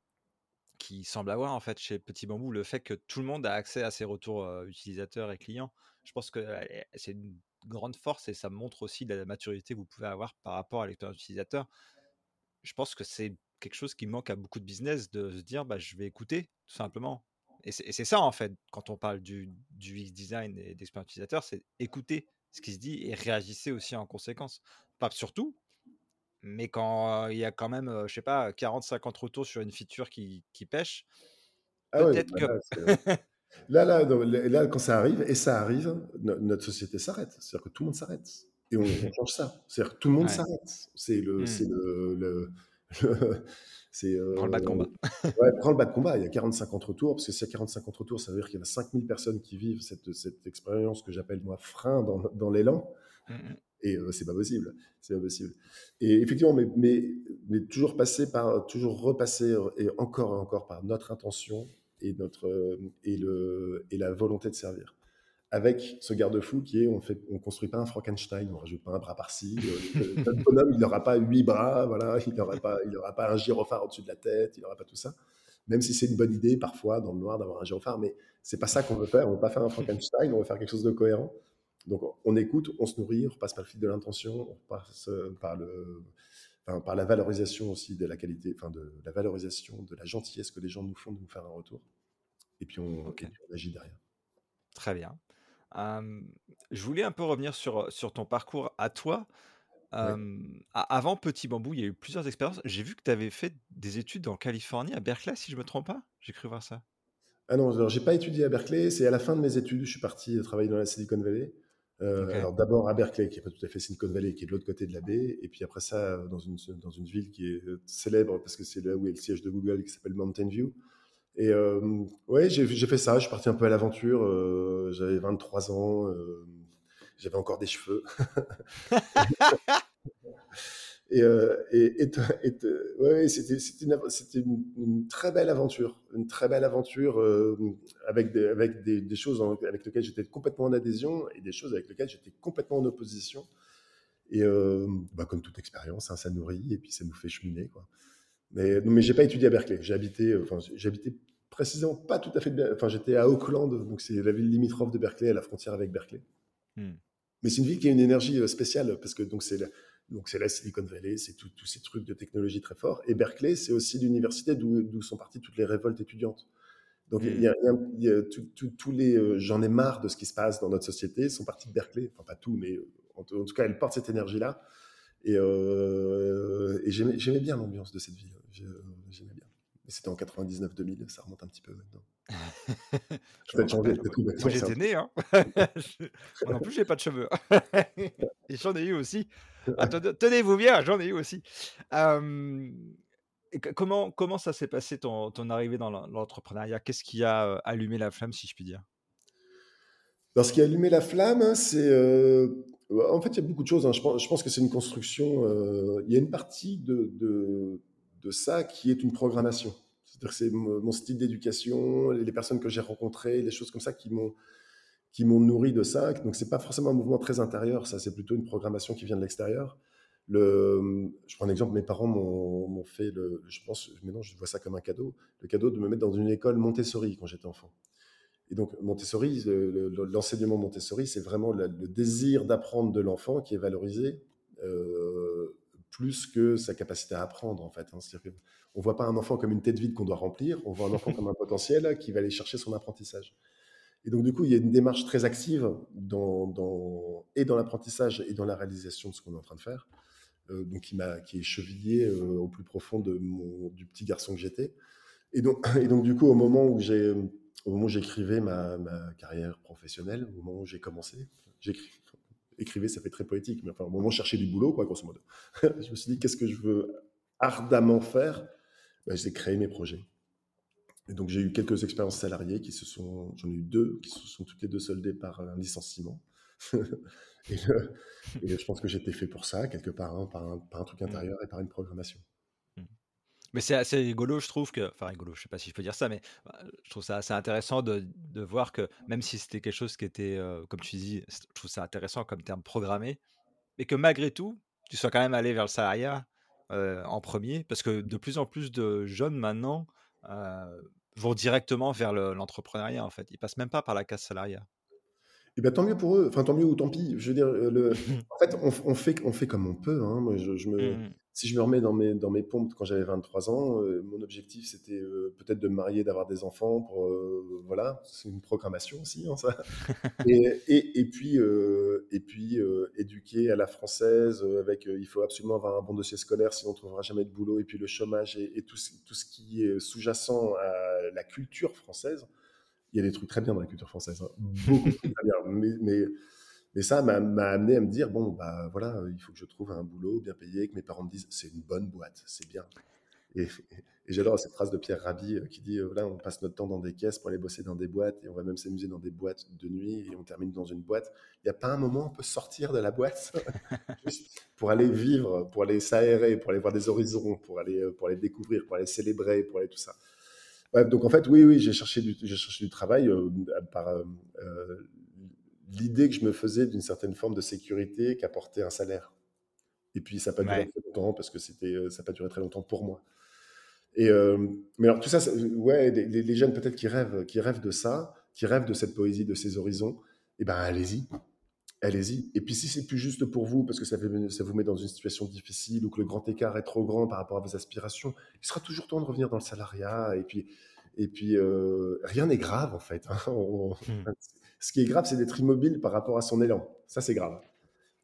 qui semble avoir en fait chez Petit Bambou le fait que tout le monde a accès à ses retours utilisateurs et clients. Je pense que c'est une grande force et ça montre aussi la maturité que vous pouvez avoir par rapport à l'expérience utilisateur. Je pense que c'est quelque chose qui manque à beaucoup de business de se dire bah, je vais écouter tout simplement. Et c'est ça en fait quand on parle du, du UX design et d'expérience utilisateur, c'est écouter ce qui se dit et réagissez aussi en conséquence. Pas surtout, mais quand il y a quand même, je sais pas, 40-50 retours sur une feature qui, qui pêche, ah peut-être bah que. Là, là, là, quand ça arrive, et ça arrive, notre société s'arrête. C'est-à-dire que tout le monde s'arrête. Et on, change ça. C'est-à-dire que tout le monde s'arrête. C'est le, mmh. le, c'est, Prends le bas de euh, combat. ouais, prends le bas de combat. Il y a 45 contre-tours, parce que s'il y a 45 contre-tours, ça veut dire qu'il y a 5000 personnes qui vivent cette, cette expérience que j'appelle moi frein dans, dans l'élan. Mm, mm. Et euh, c'est pas possible. C'est pas possible. Et effectivement, mais, toujours passer par, toujours repasser euh, et encore et encore par notre intention et notre euh, et le et la volonté de servir. Avec ce garde-fou qui est, on fait, on construit pas un Frankenstein, on rajoute pas un bras par-ci. euh, Notre bonhomme, il n'aura pas huit bras, voilà, il n'aura pas, il n'aura pas un gyrophare au-dessus de la tête, il n'aura pas tout ça. Même si c'est une bonne idée parfois dans le noir d'avoir un gyrophare, mais c'est pas ça qu'on veut faire. On veut pas faire un Frankenstein, on veut faire quelque chose de cohérent. Donc on écoute, on se nourrit, on repasse par le fil de l'intention, on repasse euh, par, le, enfin, par la valorisation aussi de la qualité, enfin de la valorisation de la gentillesse que les gens nous font de nous faire un retour. Et puis on, Ok. et puis on agit derrière. Très bien. Euh, je voulais un peu revenir sur, sur ton parcours à toi. Euh, avant Petit Bambou, il y a eu plusieurs expériences. J'ai vu que tu avais fait des études en Californie, à Berkeley, si je me trompe pas. J'ai cru voir ça. Ah non, alors j'ai pas étudié à Berkeley. C'est à la fin de mes études, je suis parti travailler dans la Silicon Valley. Euh, alors d'abord à Berkeley, qui est pas tout à fait Silicon Valley, qui est de l'autre côté de la baie, et puis après ça dans une dans une ville qui est euh, célèbre parce que c'est là où est le siège de Google, qui s'appelle Mountain View. Et euh, ouais, j'ai j'ai fait ça. Je suis parti un peu à l'aventure. euh, J'avais 23 ans. euh, J'avais encore des cheveux. Et, et, et, et- ouais, ouais, c'était c'était une, c'était une, une très belle aventure, une très belle aventure euh, avec, des, avec des, des choses en- avec lesquelles j'étais complètement en adhésion et des choses avec lesquelles j'étais complètement en opposition. Et euh, bah, comme toute expérience, hein, ça nourrit et puis ça nous fait cheminer. Quoi. Mais, non, mais j'ai pas étudié à Berkeley. J'ai habité, euh, enfin, précisément pas tout à fait. Enfin, j'étais à Auckland, donc c'est la ville limitrophe de Berkeley, à la frontière avec Berkeley. Hmm. Mais c'est une ville qui a une énergie spéciale parce que donc c'est la, donc c'est la Silicon Valley, c'est tous ces trucs de technologie très forts. Et Berkeley, c'est aussi l'université d'où sont parties toutes les révoltes étudiantes. Donc il y a, il y a- il y a tous les, euh, j'en ai marre de ce qui se passe dans notre société, sont partis de Berkeley. Enfin pas tout, mais en, tout en tout cas, elles portent cette énergie-là. Et, euh, et j'aimais bien l'ambiance de cette ville. J'ai- J'aimais bien. Mais c'était en 99-2000, ça remonte un petit peu maintenant. Je c'est tout Moi, j'étais né, hein. Non plus, j'ai pas de cheveux. Et j'en ai eu aussi. Ah, ten- Tenez-vous bien, j'en ai eu aussi. Comment, comment ça s'est passé ton, ton arrivée dans l'en- l'entrepreneuriat? Qu'est-ce qui a allumé la flamme, si je puis dire? Alors, ce qui a allumé la flamme, hein, c'est. euh, en fait, il y a beaucoup de choses. hein. Je, pense, que c'est une construction. il y a une partie de, de, ça qui est une programmation. C'est-à-dire que c'est mon style d'éducation, les personnes que j'ai rencontrées, les choses comme ça qui m'ont qui m'ont nourri de ça. Donc, c'est pas forcément un mouvement très intérieur. Ça, c'est plutôt une programmation qui vient de l'extérieur. Le, je prends un exemple. Mes parents m'ont fait le. Je pense. Maintenant, je vois ça comme un cadeau. Le cadeau de me mettre dans une école Montessori quand j'étais enfant. Et donc, Montessori, le- le- l'enseignement Montessori, c'est vraiment le, le désir d'apprendre de l'enfant qui est valorisé euh, plus que sa capacité à apprendre, en fait. hein. Ne voit pas un enfant comme une tête vide qu'on doit remplir, on voit un enfant comme un potentiel qui va aller chercher son apprentissage. Et donc, du coup, il y a une démarche très active et dans l'apprentissage et dans la réalisation de ce qu'on est en train de faire, euh, donc qui, est chevillé euh, au plus profond du petit garçon que j'étais. Et donc, du coup, au moment où j'écrivais ma, carrière professionnelle, au moment où j'ai commencé, j'écris, écrivais, ça fait très poétique, mais enfin, au moment où je cherchais du boulot, quoi, grosso modo, je me suis dit, qu'est-ce que je veux ardemment faire? Ben, J'ai créé mes projets. Et donc, j'ai eu quelques expériences salariées qui se sont, j'en ai eu deux, qui se sont toutes les deux soldées par un licenciement. et, le- et je pense que j'étais fait pour ça, quelque part, hein, par, un, par un truc intérieur et par une programmation. Mais c'est assez rigolo, je trouve que, enfin rigolo, je sais pas si je peux dire ça, mais bah, je trouve ça assez intéressant de, de voir que même si c'était quelque chose qui était, euh, comme tu dis, je trouve ça intéressant comme terme programmé, et que malgré tout, tu sois quand même allé vers le salariat euh, en premier, parce que de plus en plus de jeunes maintenant euh, vont directement vers le- l'entrepreneuriat en fait. Ils passent même pas par la case salariat. Et ben tant mieux pour eux, enfin tant mieux ou tant pis. Je veux dire, le... en fait, on, on fait, on fait comme on peut. Hein. Moi, je, je me, Mm, si je me remets dans mes, dans mes pompes quand j'avais 23 ans, euh, mon objectif c'était euh, peut-être de me marier, d'avoir des enfants. Pour, euh, voilà, c'est une programmation aussi, hein, ça. et, et, et puis, et puis éduquer à la française avec il faut absolument avoir un bon dossier scolaire, sinon on ne trouvera jamais de boulot. Et puis le chômage et, et tout, ce- tout ce qui est sous-jacent à la culture française. Il y a des trucs très bien dans la culture française, hein. beaucoup très bien. Mais, mais Mais ça m'a amené à me dire, bon, bah voilà, il faut que je trouve un boulot bien payé, que mes parents me disent, c'est une bonne boîte, c'est bien. Et, et j'adore cette phrase de Pierre Rabhi euh, qui dit, euh, voilà, on passe notre temps dans des caisses pour aller bosser dans des boîtes et on va même s'amuser dans des boîtes de nuit et on termine dans une boîte. Il n'y a pas un moment où on peut sortir de la boîte? Juste pour aller vivre, pour aller s'aérer, pour aller voir des horizons, pour aller, euh, pour aller découvrir, pour aller célébrer, pour aller tout ça. Donc en fait, oui, oui, j'ai cherché du, j'ai cherché du travail euh, par euh, euh, l'idée que je me faisais d'une certaine forme de sécurité qu'apportait un salaire. Et puis ça n'a pas duré Ouais. très longtemps parce que c'était, euh, ça n'a pas duré très longtemps pour moi. Et euh, mais alors tout ça, ça- ouais, les, jeunes peut-être qui rêvent, qui rêvent de ça, qui rêvent de cette poésie, de ces horizons, eh ben allez-y, allez-y. Et puis si c'est plus juste pour vous parce que ça, fait, ça vous met dans une situation difficile ou que le grand écart est trop grand par rapport à vos aspirations, il sera toujours temps de revenir dans le salariat. Et puis, et puis euh, rien n'est grave en fait. hein. On- Hmm. Ce qui est grave, c'est d'être immobile par rapport à son élan. Ça, c'est grave.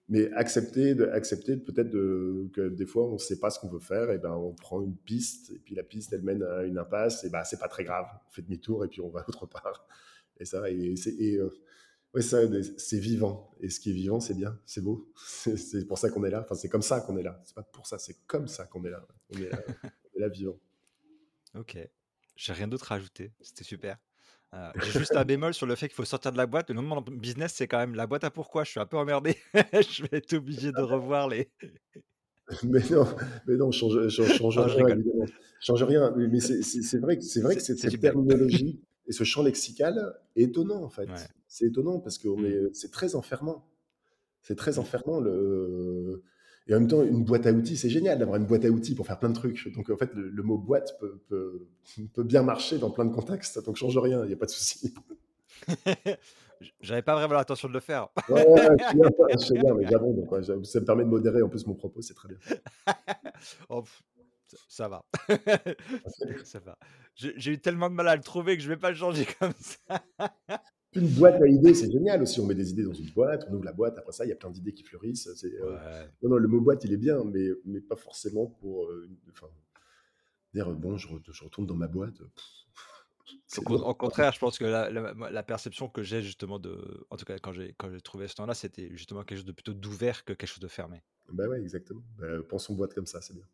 Mais accepter, de, accepter peut-être de, que des fois on ne sait pas ce qu'on veut faire, et ben on prend une piste, et puis la piste elle mène à une impasse, et ben c'est pas très grave, on fait demi-tour et puis on va autre part. Et ça, et, c'est, et, euh, ouais, ça, c'est vivant. Et ce qui est vivant, c'est bien, c'est beau. C'est, c'est pour ça qu'on est là. Enfin, c'est comme ça qu'on est là. C'est pas pour ça, c'est comme ça qu'on est là. On est là, on est là vivant. Ok. J'ai rien d'autre à ajouter. C'était super. Euh, J'ai juste un bémol sur le fait qu'il faut sortir de la boîte. Le nom de mon business, c'est quand même la boîte à pourquoi. Je suis un peu emmerdé. je vais être obligé de revoir les. Mais non, mais non, change, change, change Non, je rien, évidemment. Change rien. Mais c'est vrai, que- c'est vrai que cette, terminologie et ce champ lexical est étonnant, en fait. Ouais. C'est étonnant parce que Hmm. c'est très enfermant. C'est très Hmm. enfermant. Le... Et en même temps, une boîte à outils, c'est génial d'avoir une boîte à outils pour faire plein de trucs. Donc, en fait, le, le mot boîte peut, peut, peut bien marcher dans plein de contextes. Donc, change rien, il n'y a pas de souci. J'avais pas vraiment l'intention de le faire. Ouais, ouais, ouais, je sais bien, je sais bien, mais j'abonde. ça me permet de modérer en plus mon propos, c'est très bien. Oh, ça, ça va. ça va. J'ai j'ai eu tellement de mal à le trouver que je vais pas le changer comme ça. Une boîte à idées, c'est génial aussi. On met des idées dans une boîte, on ouvre la boîte, après ça, il y a plein d'idées qui fleurissent. Euh. Non, non, le mot boîte, il est bien, mais, mais pas forcément pour euh, enfin, dire euh, bon, je, re- je retourne dans ma boîte. Pff, Au, contraire, je pense que la, la- moi, la perception que j'ai justement de, en tout cas quand j'ai trouvé ce temps-là, c'était justement quelque chose de plutôt d'ouvert que quelque chose de fermé. Bah ouais, exactement. Bah, pensons boîte comme ça, c'est bien.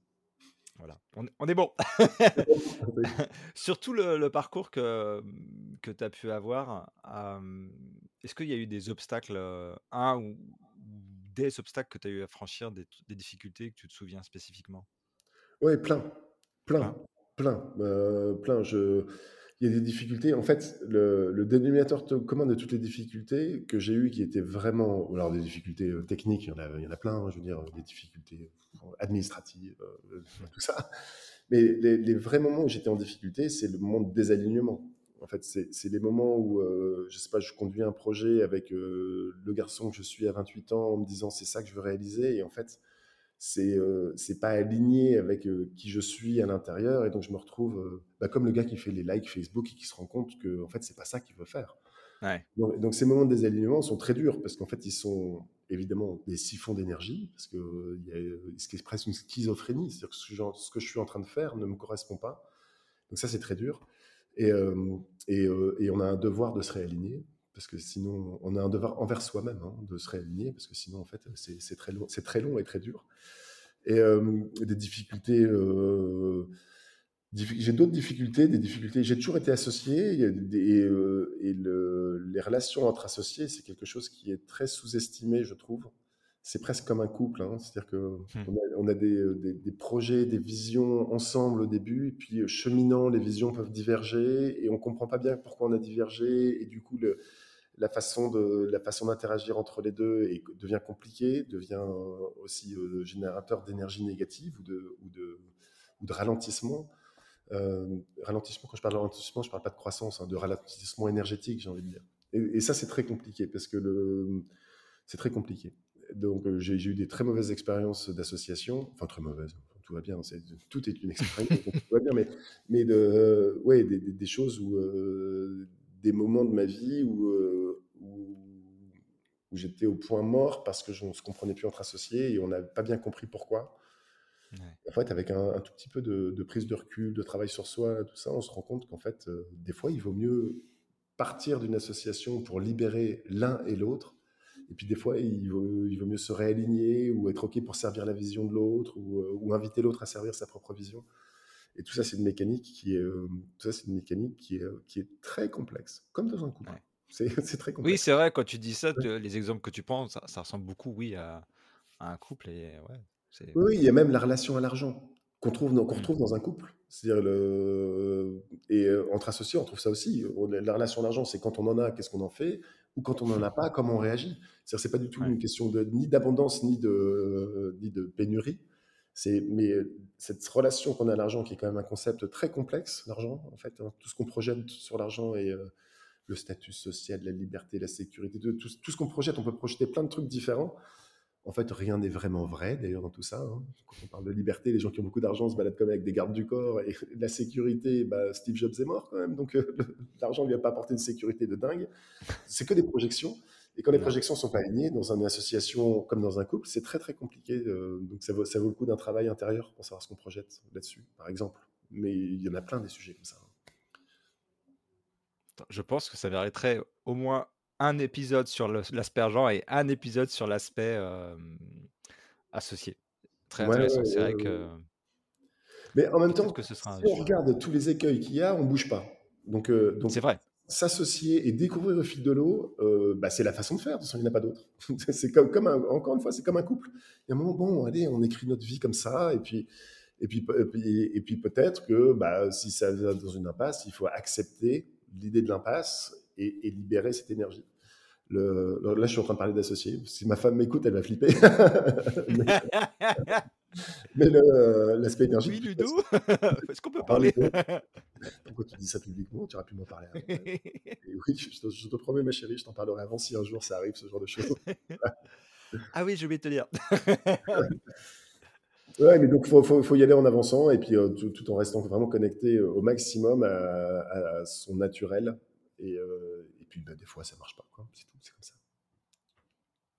Voilà, on, est- on est bon. Surtout le, le parcours que, que tu as pu avoir, euh, est-ce qu'il y a eu des obstacles, euh, un ou, des obstacles que tu as eu à franchir, des, des difficultés que tu te souviens spécifiquement? Ouais, plein, plein, Plein. Plein, euh, plein. Je... Il y a des difficultés. En fait, le, dénominateur commun de toutes les difficultés que j'ai eues, qui étaient vraiment, alors des difficultés euh, techniques, il y en a, plein, hein, je veux dire, des difficultés euh, administratives, euh, tout ça. Mais les, vrais moments où j'étais en difficulté, c'est le moment de désalignement. En fait, c'est les moments où, euh, je sais pas, je conduis un projet avec le garçon que je suis à 28 ans en me disant c'est ça que je veux réaliser. Et en fait, c'est euh, c'est pas aligné avec euh, qui je suis à l'intérieur et donc je me retrouve bah, comme le gars qui fait les likes Facebook et qui se rend compte que en fait c'est pas ça qu'il veut faire. Ouais. Donc, donc ces moments de désalignement sont très durs parce qu'en fait ils sont évidemment des siphons d'énergie parce que il y a ce qui est presque une schizophrénie, c'est-à-dire que ce, genre- ce que je suis en train de faire ne me correspond pas. Donc ça c'est très dur et, euh, et, euh, et on a un devoir de se réaligner parce que sinon on a un devoir envers soi-même hein, de se réaligner parce que sinon en fait c'est très long, c'est très long et très dur et euh, des difficultés. euh, j'ai d'autres difficultés, des difficultés. J'ai toujours été associé euh, et le- les relations entre associés, c'est quelque chose qui est très sous-estimé, je trouve. C'est presque comme un couple, hein. c'est-à-dire que Hmm. on a, on a des, euh, des- des projets, des visions ensemble au début, et puis euh, cheminant, les visions peuvent diverger, et on comprend pas bien pourquoi on a divergé, et du coup le, la façon de la façon d'interagir entre les deux est- devient compliquée, devient euh, aussi euh, générateur d'énergie négative ou de, ou de, ou de ralentissement. Euh, ralentissement, quand je parle de ralentissement, je parle pas de croissance, hein, de ralentissement énergétique, j'ai envie de dire. Et, et ça, c'est très compliqué parce que le, c'est très compliqué. Donc, euh, j'ai eu des très mauvaises expériences d'association, enfin très mauvaises, tout va bien, tout est une expérience, tout va bien, mais, mais de, euh, ouais, des, des- des choses où, euh, des moments de ma vie où, où, où j'étais au point mort parce que je ne se comprenait plus entre associés et on n'a pas bien compris pourquoi. Ouais. En fait, avec un, un tout petit peu de, de prise de recul, de travail sur soi, tout ça, on se rend compte qu'en fait, euh, des fois, il vaut mieux partir d'une association pour libérer l'un et l'autre Et puis des fois, il vaut, il vaut mieux se réaligner ou être OK pour servir la vision de l'autre ou, euh, ou inviter l'autre à servir sa propre vision. Et tout ça, c'est une mécanique qui est, euh, tout ça, c'est une mécanique qui est, qui est très complexe, comme dans un couple. Ouais. C'est très Oui, complexe. c'est vrai, quand tu dis ça, les exemples que tu prends, ça, ça ressemble beaucoup, oui, à, à un couple. Et ouais, c'est. Oui, oui, il y a même la relation à l'argent qu'on trouve qu'on retrouve dans un couple. C'est-à-dire le et euh, entre associés, on trouve ça aussi. La relation à l'argent, c'est quand on en a, qu'est-ce qu'on en fait, ou quand on n'en a pas, comment on réagit? C'est-à-dire, c'est pas du tout ouais, une question de ni d'abondance ni de ni de pénurie. C'est mais euh, cette relation qu'on a à l'argent, qui est quand même un concept très complexe, l'argent, en fait, hein, tout ce qu'on projette sur l'argent et euh, le statut social, la liberté, la sécurité, tout- tout ce qu'on projette, on peut projeter plein de trucs différents. En fait, rien n'est vraiment vrai, d'ailleurs, dans tout ça. hein. Quand on parle de liberté, les gens qui ont beaucoup d'argent se baladent comme avec des gardes du corps. Et la sécurité, bah, Steve Jobs est mort quand même. Donc, euh, l'argent ne lui a pas apporté une sécurité de dingue. C'est que des projections. Et quand les projections sont pas alignées, dans une association comme dans un couple, c'est très, très compliqué. euh, donc, ça vaut, ça vaut le coup d'un travail intérieur pour savoir ce qu'on projette là-dessus, par exemple. Mais il y en a plein des sujets comme ça. hein. Je pense que ça mériterait au moins un épisode sur l'aspect argent et un épisode sur l'aspect euh, associé. Très Ouais, ouais, intéressant. C'est ouais, vrai que Mais en même temps, que ce sera un si on regarde tous les écueils qu'il y a, on bouge pas. Donc, euh, donc C'est vrai. s'associer et découvrir au fil de l'eau, euh, bah, c'est la façon de faire. De toute façon, il n'y en a pas d'autre. c'est comme, comme un- encore une fois, c'est comme un couple. Il y a un moment, bon, allez, on écrit notre vie comme ça, et puis, et puis, et puis, et puis peut-être que bah, si ça va dans une impasse, il faut accepter l'idée de l'impasse et, et libérer cette énergie. Le, là, je suis en train de parler d'associer. Si ma femme m'écoute, elle va flipper. mais l'aspect énergie, oui, Ludo Est-ce qu'on peut parler? De- pourquoi tu dis ça publiquement? Tu auras pu m'en parler avant. Oui, je te, je te promets, ma chérie, je t'en parlerai avant si un jour ça arrive, ce genre de choses. Ah oui, je vais te dire. Ouais, mais donc, il faut, faut, faut y aller en avançant et puis euh, tout, tout en restant vraiment connecté euh, au maximum à, à son naturel. Et, euh, et puis, bah, des fois, ça marche pas. quoi. C'est tout, c'est comme ça.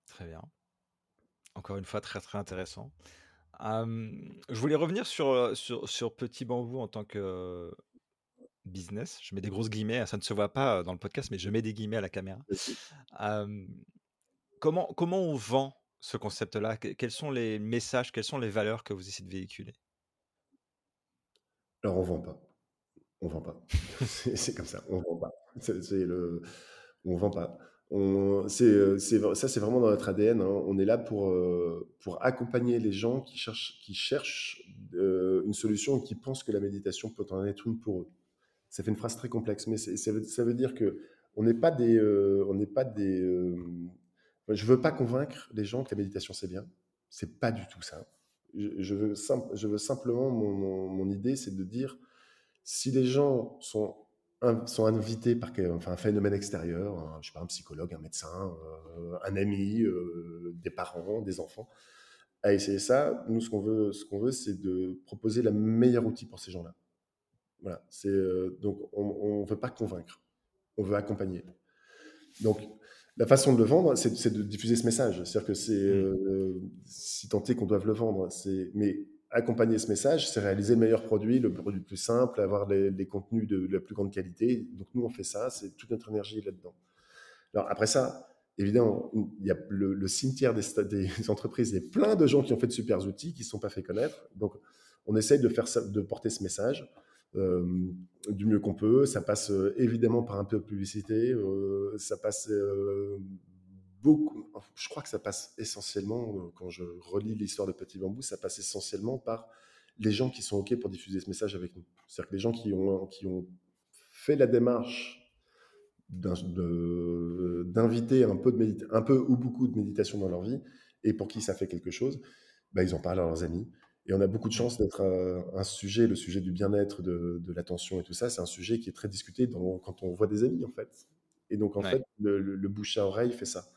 Très bien. Encore une fois, très très intéressant. Je voulais revenir sur, euh, sur, sur Petit Bambou en tant que euh, business. Je mets des grosses guillemets, hein, ça ne se voit pas dans le podcast, mais je mets des guillemets à la caméra. Comment, comment on vend ce concept-là? Que- Quels sont les messages, quelles sont les valeurs que vous essayez de véhiculer? Alors, on vend pas. On vend pas. c'est comme ça. On vend pas. C'est le. On vend pas. Ça, c'est vraiment dans notre ADN. hein. On est là pour, euh, pour accompagner les gens qui cherchent, qui euh, une solution et qui pensent que la méditation peut en être une pour eux. Ça fait une phrase très complexe, mais ça veut, dire que on n'est pas des, euh, on pas des. euh, je veux pas convaincre les gens que la méditation c'est bien. C'est pas du tout ça. Je, veux, je veux simplement mon, mon idée, c'est de dire si les gens sont sont invités par enfin, un phénomène extérieur, un, je sais pas, un psychologue, un médecin, euh, un ami, euh, des parents, des enfants, à essayer ça, nous ce qu'on veut, ce qu'on veut, c'est de proposer le meilleur outil pour ces gens-là. Voilà. C'est euh, donc on ne veut pas convaincre, on veut accompagner. Donc la façon de le vendre, c'est c'est de diffuser ce message. C'est-à-dire que c'est euh, si tant est qu'on doive le vendre, c'est mais accompagner ce message, c'est réaliser le meilleur produit, le produit le plus simple, avoir les, contenus de, la plus grande qualité. Donc nous on fait ça, c'est toute notre énergie là-dedans. Alors après ça, évidemment, il y a le, cimetière des, des entreprises, il y a plein de gens qui ont fait de super outils qui ne sont pas fait connaître. Donc on essaye de, faire de porter ce message euh, du mieux qu'on peut. Ça passe euh, évidemment par un peu de publicité. euh, ça passe beaucoup. Je crois que ça passe essentiellement, euh, quand je relis l'histoire de Petit Bambou, ça passe essentiellement par les gens qui sont OK pour diffuser ce message avec nous. C'est-à-dire que les gens qui ont, qui ont fait la démarche d'inviter un peu de médita- un peu ou beaucoup de méditation dans leur vie et pour qui ça fait quelque chose, bah, ils en parlent à leurs amis. Et on a beaucoup de chance d'être un sujet, le sujet du bien-être, de, de l'attention et tout ça, c'est un sujet qui est très discuté dans- quand on voit des amis en fait. Et donc en Ouais. fait, le, le- le bouche à oreille fait ça.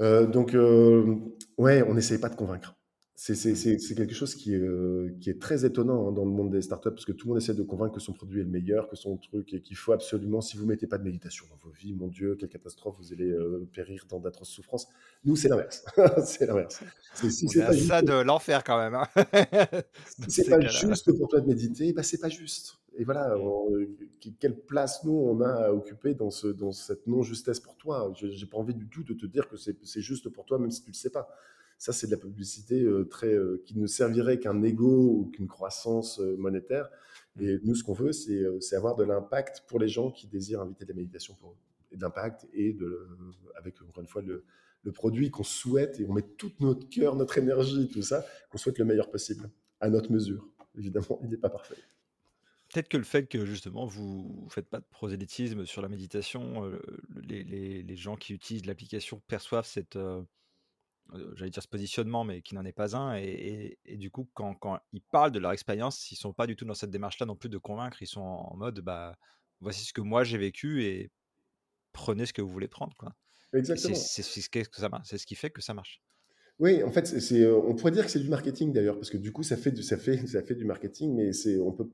Euh, donc euh, ouais, on n'essaye pas de convaincre. C'est c'est quelque chose qui est, euh, qui est très étonnant hein, dans le monde des startups parce que tout le monde essaie de convaincre que son produit est le meilleur, que son truc et qu'il faut absolument, si vous mettez pas de méditation dans vos vies, mon Dieu, quelle catastrophe, vous allez euh, périr dans d'atroces souffrances. Nous, c'est l'inverse. c'est l'inverse. C'est- juste ça de l'enfer quand même. hein, c'est ces pas juste pour toi de méditer, bah c'est pas juste. Et voilà, quelle place nous on a à occuper dans, ce, dans cette non-justesse pour toi. Je n'ai pas envie du tout de te dire que c'est juste pour toi, même si tu ne le sais pas. Ça, c'est de la publicité très, qui ne servirait qu'un ego ou qu'une croissance monétaire. Mmh. Et nous, ce qu'on veut, c'est avoir de l'impact pour les gens qui désirent inviter de la méditation pour eux. Et d'impact et de, avec, encore une fois, le, le produit qu'on souhaite et on met tout notre cœur, notre énergie, tout ça, qu'on souhaite le meilleur possible, à notre mesure. Évidemment, il n'est pas parfait. Peut-être que le fait que justement vous ne faites pas de prosélytisme sur la méditation, les, les, les, gens qui utilisent l'application perçoivent cette, j'allais dire ce positionnement, mais qui n'en est pas un. Et, et, du coup, quand, quand, ils parlent de leur expérience, ils sont pas du tout dans cette démarche-là non plus de convaincre. Ils sont en mode, bah, voici ce que moi j'ai vécu et prenez ce que vous voulez prendre, quoi. Exactement. C'est ce, ce qui fait que ça marche. Oui, en fait, c'est, on pourrait dire que c'est du marketing d'ailleurs, parce que du coup, ça fait du, ça fait, ça fait du marketing, mais c'est, on peut,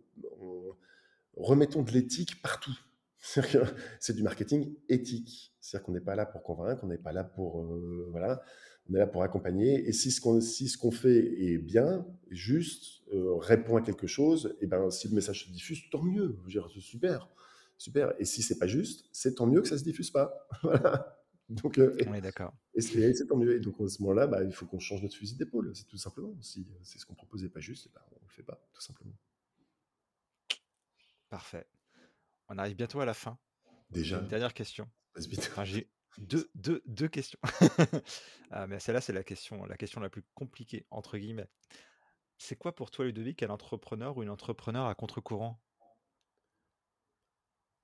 remettons de l'éthique partout. C'est du marketing éthique. C'est-à-dire qu'on n'est pas là pour convaincre, on n'est pas là pour, voilà, on est là pour accompagner. Et si ce qu'on si ce qu'on fait est bien, juste, euh, répond à quelque chose, et ben si le message se diffuse, tant mieux. C'est super, super. Et si c'est pas juste, c'est tant mieux que ça se diffuse pas. voilà. Donc, euh, on est d'accord. Et c'est tant mieux. Et donc à ce moment-là, bah, il faut qu'on change notre fusil d'épaule. C'est tout simplement. Si c'est ce qu'on propose n'est pas juste, bah, on ne le fait pas, tout simplement. Parfait. On arrive bientôt à la fin. Déjà. Une dernière question. Enfin, j'ai deux, deux, deux questions. ah, mais celle-là, c'est la question, la question la plus compliquée, entre guillemets. C'est quoi pour toi, Ludovic, un entrepreneur ou une entrepreneur à contre-courant?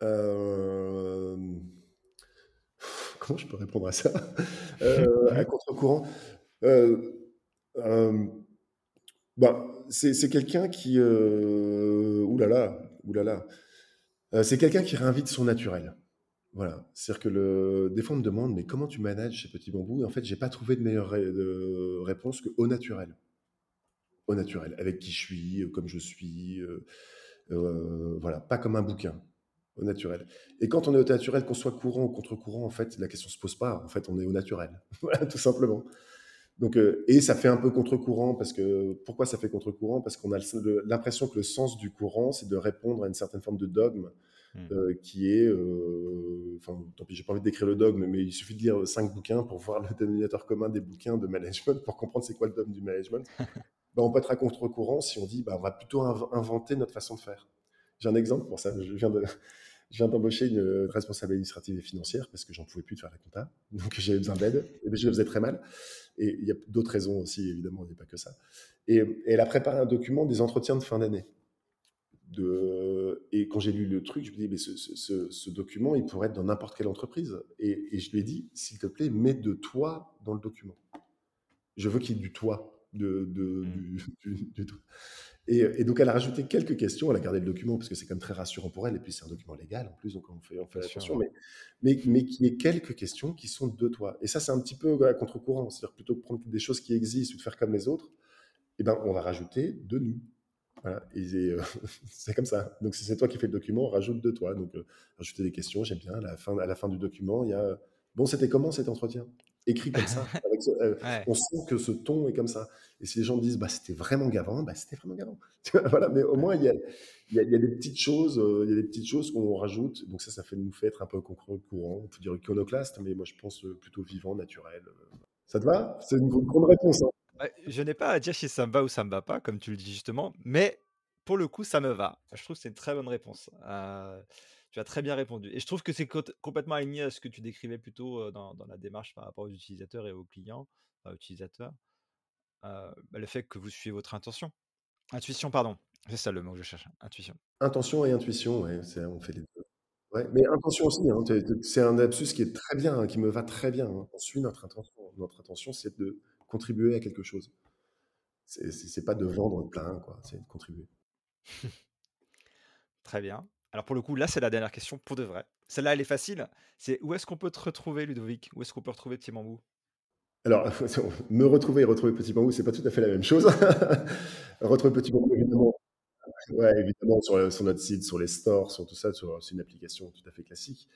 Euh... Comment je peux répondre à ça? Euh, À contre-courant? Euh, bah, C'est quelqu'un qui... Oulala, oulala. c'est quelqu'un qui réinvite son naturel. Voilà. C'est-à-dire que le... des fois, on me demande, mais comment tu manages chez Petit Bambou Et en fait, j'ai pas trouvé de meilleure réponse que au naturel. Au naturel, avec qui je suis, comme je suis. Euh, euh, voilà, pas comme un bouquin. Au naturel. Et quand on est au naturel, qu'on soit courant ou contre-courant, en fait, la question se pose pas. En fait, on est au naturel. tout simplement. Donc, euh, et ça fait un peu contre-courant parce que pourquoi ça fait contre-courant? Parce qu'on a l'impression que le sens du courant, c'est de répondre à une certaine forme de dogme Mmh. Euh, qui est, euh, enfin, tant pis, j'ai pas envie de décrire le dogme, mais il suffit de lire cinq bouquins pour voir le dénominateur commun des bouquins de management, pour comprendre c'est quoi le dogme du management. bah, on peut être à contre-courant si on dit, bah, on va plutôt inventer notre façon de faire. J'ai un exemple pour ça. Je viens de, je viens d'embaucher une responsable administrative et financière parce que j'en pouvais plus de faire la compta. Donc j'avais besoin d'aide. Et je le faisais très mal. Et il y a d'autres raisons aussi, évidemment, il n'y a pas que ça. Et, et, elle a préparé un document des entretiens de fin d'année et quand j'ai lu le truc, je me dis, mais ce, document, il pourrait être dans n'importe quelle entreprise. Et, je lui ai dit, s'il te plaît, mets de toi dans le document. Je veux qu'il y ait du toi. De, mmh. du, Et, donc, elle a rajouté quelques questions. Elle a gardé le document parce que c'est quand même très rassurant pour elle. Et puis, c'est un document légal en plus, donc on fait, on fait attention. Mais, mais, mais qu'il y ait quelques questions qui sont de toi. Et ça, c'est un petit peu à contre-courant. C'est-à-dire plutôt que prendre des choses qui existent ou de faire comme les autres, eh ben, on va rajouter de nous. Voilà, euh, c'est comme ça. Donc, si c'est toi qui fais le document, rajoute de toi. Donc, euh, rajouter des questions, j'aime bien. À la, fin, à la fin du document, il y a Bon, c'était comment cet entretien? Écrit comme ça. Euh, on sent que ce ton est comme ça. Et si les gens disent bah, c'était vraiment gavant, bah, c'était vraiment gavant. voilà, mais au moins, il y a, il y, a, des petites choses, il y a des petites choses qu'on rajoute. Donc, ça, ça fait nous fait être un peu courant. On peut dire iconoclaste, mais moi, je pense plutôt vivant, naturel. Ça te va? C'est une grande réponse. Hein. Bah, je n'ai pas à dire si ça me va ou ça me va pas, comme tu le dis justement, mais pour le coup, ça me va. Je trouve que c'est une très bonne réponse. Euh, tu as très bien répondu. Et je trouve que c'est complètement aligné à ce que tu décrivais plutôt dans, la démarche par rapport aux utilisateurs et aux clients, utilisateurs. Euh, bah, le fait que vous suivez votre intention. Intuition, pardon. C'est ça le mot que je cherche. Intuition. Intention et intuition, ouais, on fait les deux. Ouais, mais intention aussi, hein, c'est un absus qui est très bien, hein, qui me va très bien. Hein. On suit notre intention. Notre intention, c'est de contribuer à quelque chose. C'est pas de vendre plein, quoi, c'est de contribuer. Très bien. Alors pour le coup, là, c'est la dernière question pour de vrai. Celle-là, elle est facile. C'est où est-ce qu'on peut te retrouver, Ludovic? Où est-ce qu'on peut retrouver Petit Bambou? Alors, me retrouver et retrouver Petit Bambou, c'est pas tout à fait la même chose. retrouver Petit Bambou, évidemment, ouais, évidemment sur, sur, notre site, sur les stores, sur tout ça, c'est une application tout à fait classique.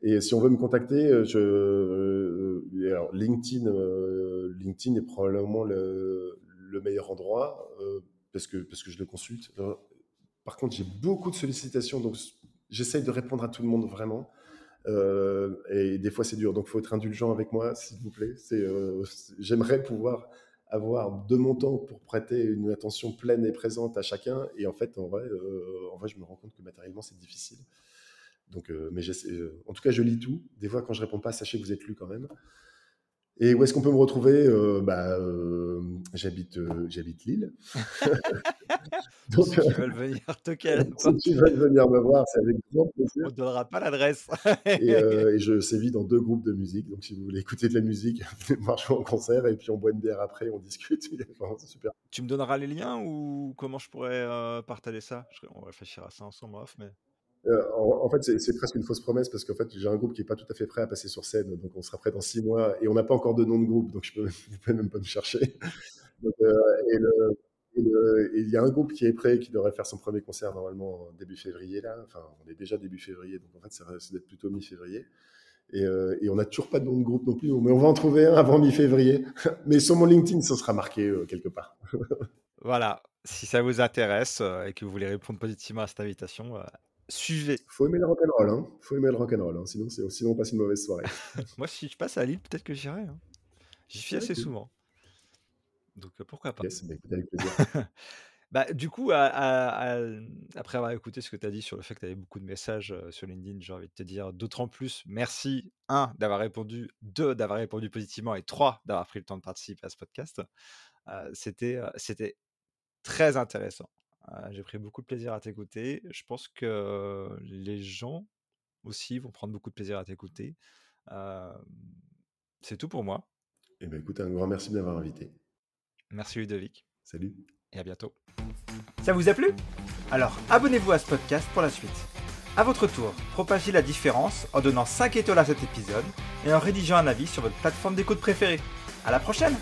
Et si on veut me contacter, euh, je, euh, LinkedIn, euh, LinkedIn est probablement le, le meilleur endroit parce que parce que je le consulte. Par contre, j'ai beaucoup de sollicitations, donc j'essaye de répondre à tout le monde vraiment. Euh, et des fois, c'est dur. Donc, faut être indulgent avec moi, s'il vous plaît. Euh, j'aimerais pouvoir avoir de mon temps pour prêter une attention pleine et présente à chacun. Et en fait, en vrai, en vrai je me rends compte que matériellement, c'est difficile. Donc, mais en tout cas, je lis tout. Des fois, quand je réponds pas, sachez que vous êtes lu quand même. Et où est-ce qu'on peut me retrouver euh, bah, euh, j'habite, euh, j'habite Lille. Donc, si tu veulent venir toquer à Si tu veux venir me voir, c'est avec grand plaisir. On ne donnera pas l'adresse. et, et, je sévis dans deux groupes de musique. Donc, si vous voulez écouter de la musique, venez me jouer en concert et puis on boit une bière après, on discute. super. Tu me donneras les liens ou comment je pourrais partager ça? On réfléchira à ça ensemble, off, mais... Euh, en, fait, c'est presque une fausse promesse parce qu'en fait, j'ai un groupe qui n'est pas tout à fait prêt à passer sur scène, donc on sera prêt dans six mois et on n'a pas encore de nom de groupe, donc je peux, vous pouvez même pas me chercher. Euh, et, il y a un groupe qui est prêt, qui devrait faire son premier concert normalement début février là. Enfin, on est déjà début février, donc en fait, ça risque d'être plutôt mi-février. Et, euh, et, on n'a toujours pas de nom de groupe non plus, mais on va en trouver un avant mi-février. mais sur mon LinkedIn, ça sera marqué quelque part. voilà, si ça vous intéresse et que vous voulez répondre positivement à cette invitation, suivez. Faut aimer le rock'n'roll, hein. Faut aimer le rock'n'roll, hein. sinon, sinon on passe une mauvaise soirée. Moi, si je passe à Lille, peut-être que j'irai. Hein. J'y suis assez souvent. Donc euh, pourquoi pas. Yes, bah, avec plaisir. bah, du coup, après avoir écouté ce que tu as dit sur le fait que tu avais beaucoup de messages euh, sur LinkedIn, j'ai envie de te dire d'autant plus merci, un, d'avoir répondu, deux, d'avoir répondu positivement, et trois, d'avoir pris le temps de participer à ce podcast. Euh, c'était, c'était très intéressant. J'ai pris beaucoup de plaisir à t'écouter. Je pense que les gens aussi vont prendre beaucoup de plaisir à t'écouter. c'est tout pour moi. Eh bien, écoute, un grand merci de m'avoir invité. Merci Ludovic. Salut. Et à bientôt. Ça vous a plu? Alors abonnez-vous à ce podcast pour la suite. À votre tour, propagez la différence en donnant 5 étoiles à cet épisode et en rédigeant un avis sur votre plateforme d'écoute préférée. À la prochaine